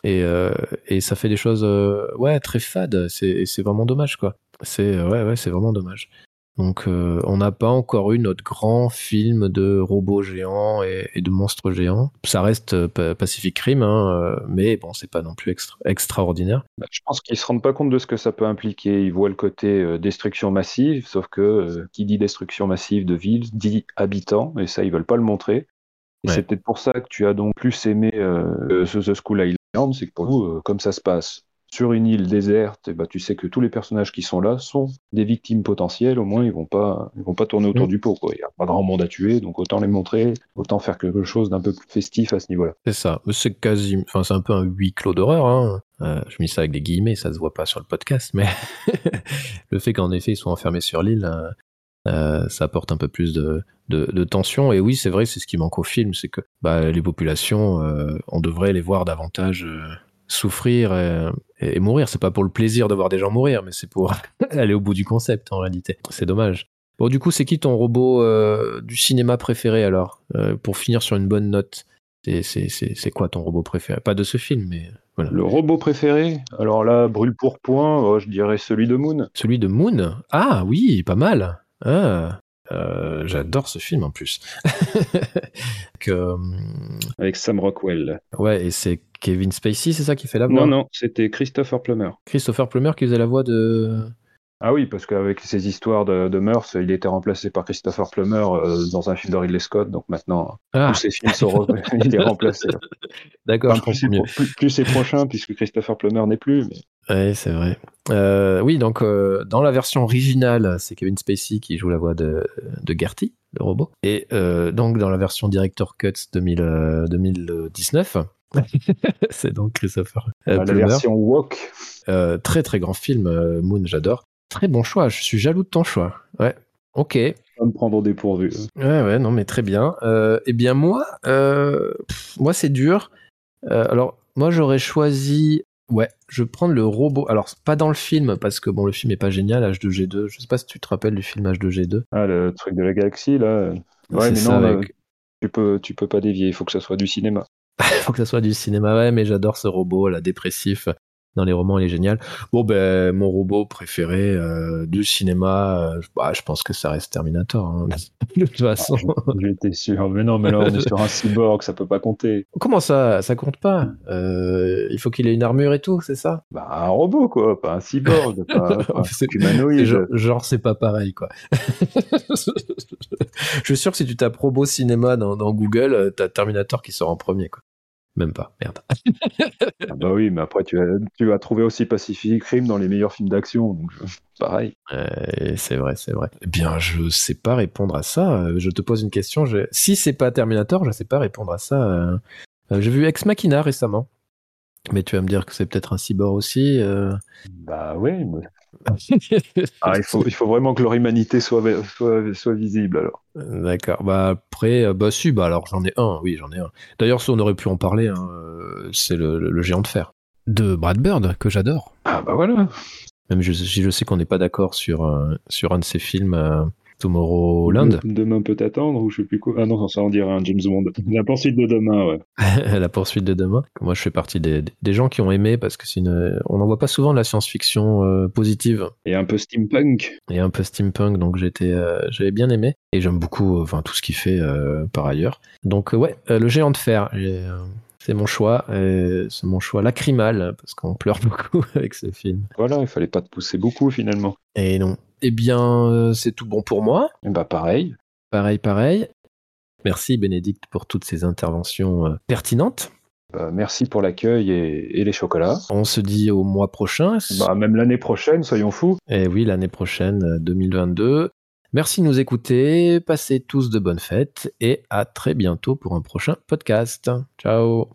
et, euh, et ça fait des choses, euh, ouais, très fades. C'est, vraiment dommage, quoi. C'est, ouais, ouais, c'est vraiment dommage. Donc, euh, on n'a pas encore eu notre grand film de robots géants et, et de monstres géants. Ça reste euh, Pa- Pacific Rim, hein, euh, mais bon, c'est pas non plus extra- extraordinaire. Bah, je pense qu'ils se rendent pas compte de ce que ça peut impliquer. Ils voient le côté euh, destruction massive, sauf que euh, qui dit destruction massive de ville dit habitants, et ça, ils veulent pas le montrer. Et Ouais. c'est peut-être pour ça que tu as donc plus aimé euh, ce The School Island, c'est que pour vous, euh, comme ça se passe sur une île déserte, et bah, tu sais que tous les personnages qui sont là sont des victimes potentielles, au moins ils vont pas, ils vont pas tourner autour Mm. du pot. quoi. Il n'y a pas grand monde à tuer, donc autant les montrer, autant faire quelque chose d'un peu plus festif à ce niveau-là. C'est ça. C'est quasi, enfin, c'est un peu un huis clos d'horreur. Hein. Euh, je mets ça avec des guillemets, ça se voit pas sur le podcast, mais le fait qu'en effet ils soient enfermés sur l'île, euh, ça apporte un peu plus de, de, de tension. Et oui, c'est vrai, c'est ce qui manque au film, c'est que bah, les populations, euh, on devrait les voir davantage euh, souffrir et, et mourir. C'est pas pour le plaisir de voir des gens mourir, mais c'est pour aller au bout du concept en réalité. C'est dommage. Bon, du coup, c'est qui ton robot du cinéma préféré alors? Pour finir sur une bonne note, c'est quoi ton robot préféré? Pas de ce film, mais voilà. Le robot préféré, alors là, brûle pour point, oh, je dirais celui de Moon. Celui de Moon? Ah oui, pas mal. Ah, euh, J'adore ce film en plus. que, euh, Avec Sam Rockwell. ouais, et c'est Kevin Spacey, c'est ça qui fait la voix? Non, non, c'était Christopher Plummer. Christopher Plummer qui faisait la voix de. Ah oui, parce qu'avec ces histoires de, de mœurs, il était remplacé par Christopher Plummer euh, dans un film de Ridley Scott, donc maintenant, Ah, tous ces films sont re- il est remplacé. d'accord, Enfin, plus, plus- plus c'est prochain, puisque Christopher Plummer n'est plus. Mais... Ouais, c'est vrai. Euh, oui, donc euh, dans la version originale, c'est Kevin Spacey qui joue la voix de, de Gertie, le robot. Et euh, donc dans la version Director Cuts 2000, euh, 2019, c'est donc Christopher euh, la Plummer. version Walk, Euh, très très grand film, euh, Moon, j'adore. Très bon choix, je suis jaloux de ton choix. Ouais, ok. va me prendre au dépourvu. Ouais, ouais, non, mais très bien. Euh, eh bien, moi, euh, pff, moi, c'est dur. Euh, alors, moi, j'aurais choisi. Ouais, je vais prendre le robot. Alors, pas dans le film, parce que bon, le film est pas génial, H2G2. Je sais pas si tu te rappelles du film H2G2. Ah, le truc de la galaxie, là. Ouais, mais non, avec- tu, peux, tu peux pas dévier, il faut que ça soit du cinéma. faut que ça soit du cinéma, ouais, mais j'adore ce robot, là, dépressif. Dans les romans, il est génial. Bon, ben, mon robot préféré euh, du cinéma, euh, bah, je pense que ça reste Terminator. hein. De toute façon. J'étais sûr. Mais non, mais là, on est sur un cyborg, ça peut pas compter. Comment ça Ça compte pas? Euh, Il faut qu'il ait une armure et tout, c'est ça? Bah, un robot, quoi, pas un cyborg, pas, pas humanoïde. Genre, genre, c'est pas pareil, quoi. je suis sûr que si tu tapes robot cinéma dans, dans Google, t'as Terminator qui sort en premier, quoi. Même pas, merde. Ah bah oui, mais après, tu as, tu as trouvé aussi Pacific Rim dans les meilleurs films d'action, donc je- pareil. Euh, c'est vrai, c'est vrai. Eh bien, je sais pas répondre à ça. Euh, Je te pose une question. je- Si c'est pas Terminator, je sais pas répondre à ça. Euh, J'ai vu Ex Machina récemment. Mais tu vas me dire que c'est peut-être un cyborg aussi. euh. Bah oui. Ah, il, faut, il faut vraiment que leur humanité soit, soit, soit visible, alors. D'accord. Bah après, euh, bah si, bah alors j'en ai un. Oui, j'en ai un. D'ailleurs, ça on aurait pu en parler. hein, euh, C'est le, le- le géant de fer de Brad Bird que j'adore. Ah bah voilà. Même je, si je sais qu'on n'est pas d'accord sur euh, sur un de ses films, euh, Tomorrowland, Demain peut attendre, ou je sais plus quoi. Ah non, ça on dirait un James Bond. La poursuite de demain, ouais. la poursuite de demain. Moi, je fais partie des, des gens qui ont aimé parce que c'est une, on n'en voit pas souvent de la science-fiction euh, positive Et un peu steampunk. et un peu steampunk, donc j'étais, euh, j'avais bien aimé et j'aime beaucoup, euh, enfin tout ce qu'il fait euh, par ailleurs. Donc ouais, le géant de fer. C'est mon choix, c'est mon choix lacrymal, parce qu'on pleure beaucoup avec ce film. Voilà, il fallait pas te pousser beaucoup finalement. Et non. Eh bien, euh, c'est tout bon pour moi. Et bah pareil. Pareil, pareil. Merci Bénédicte pour toutes ces interventions euh, pertinentes. Bah, merci pour l'accueil et, et les chocolats. On se dit au mois prochain. Bah, même l'année prochaine, soyons fous. Et oui, l'année prochaine, euh, 2022. Merci de nous écouter. Passez tous de bonnes fêtes et à très bientôt pour un prochain podcast. Ciao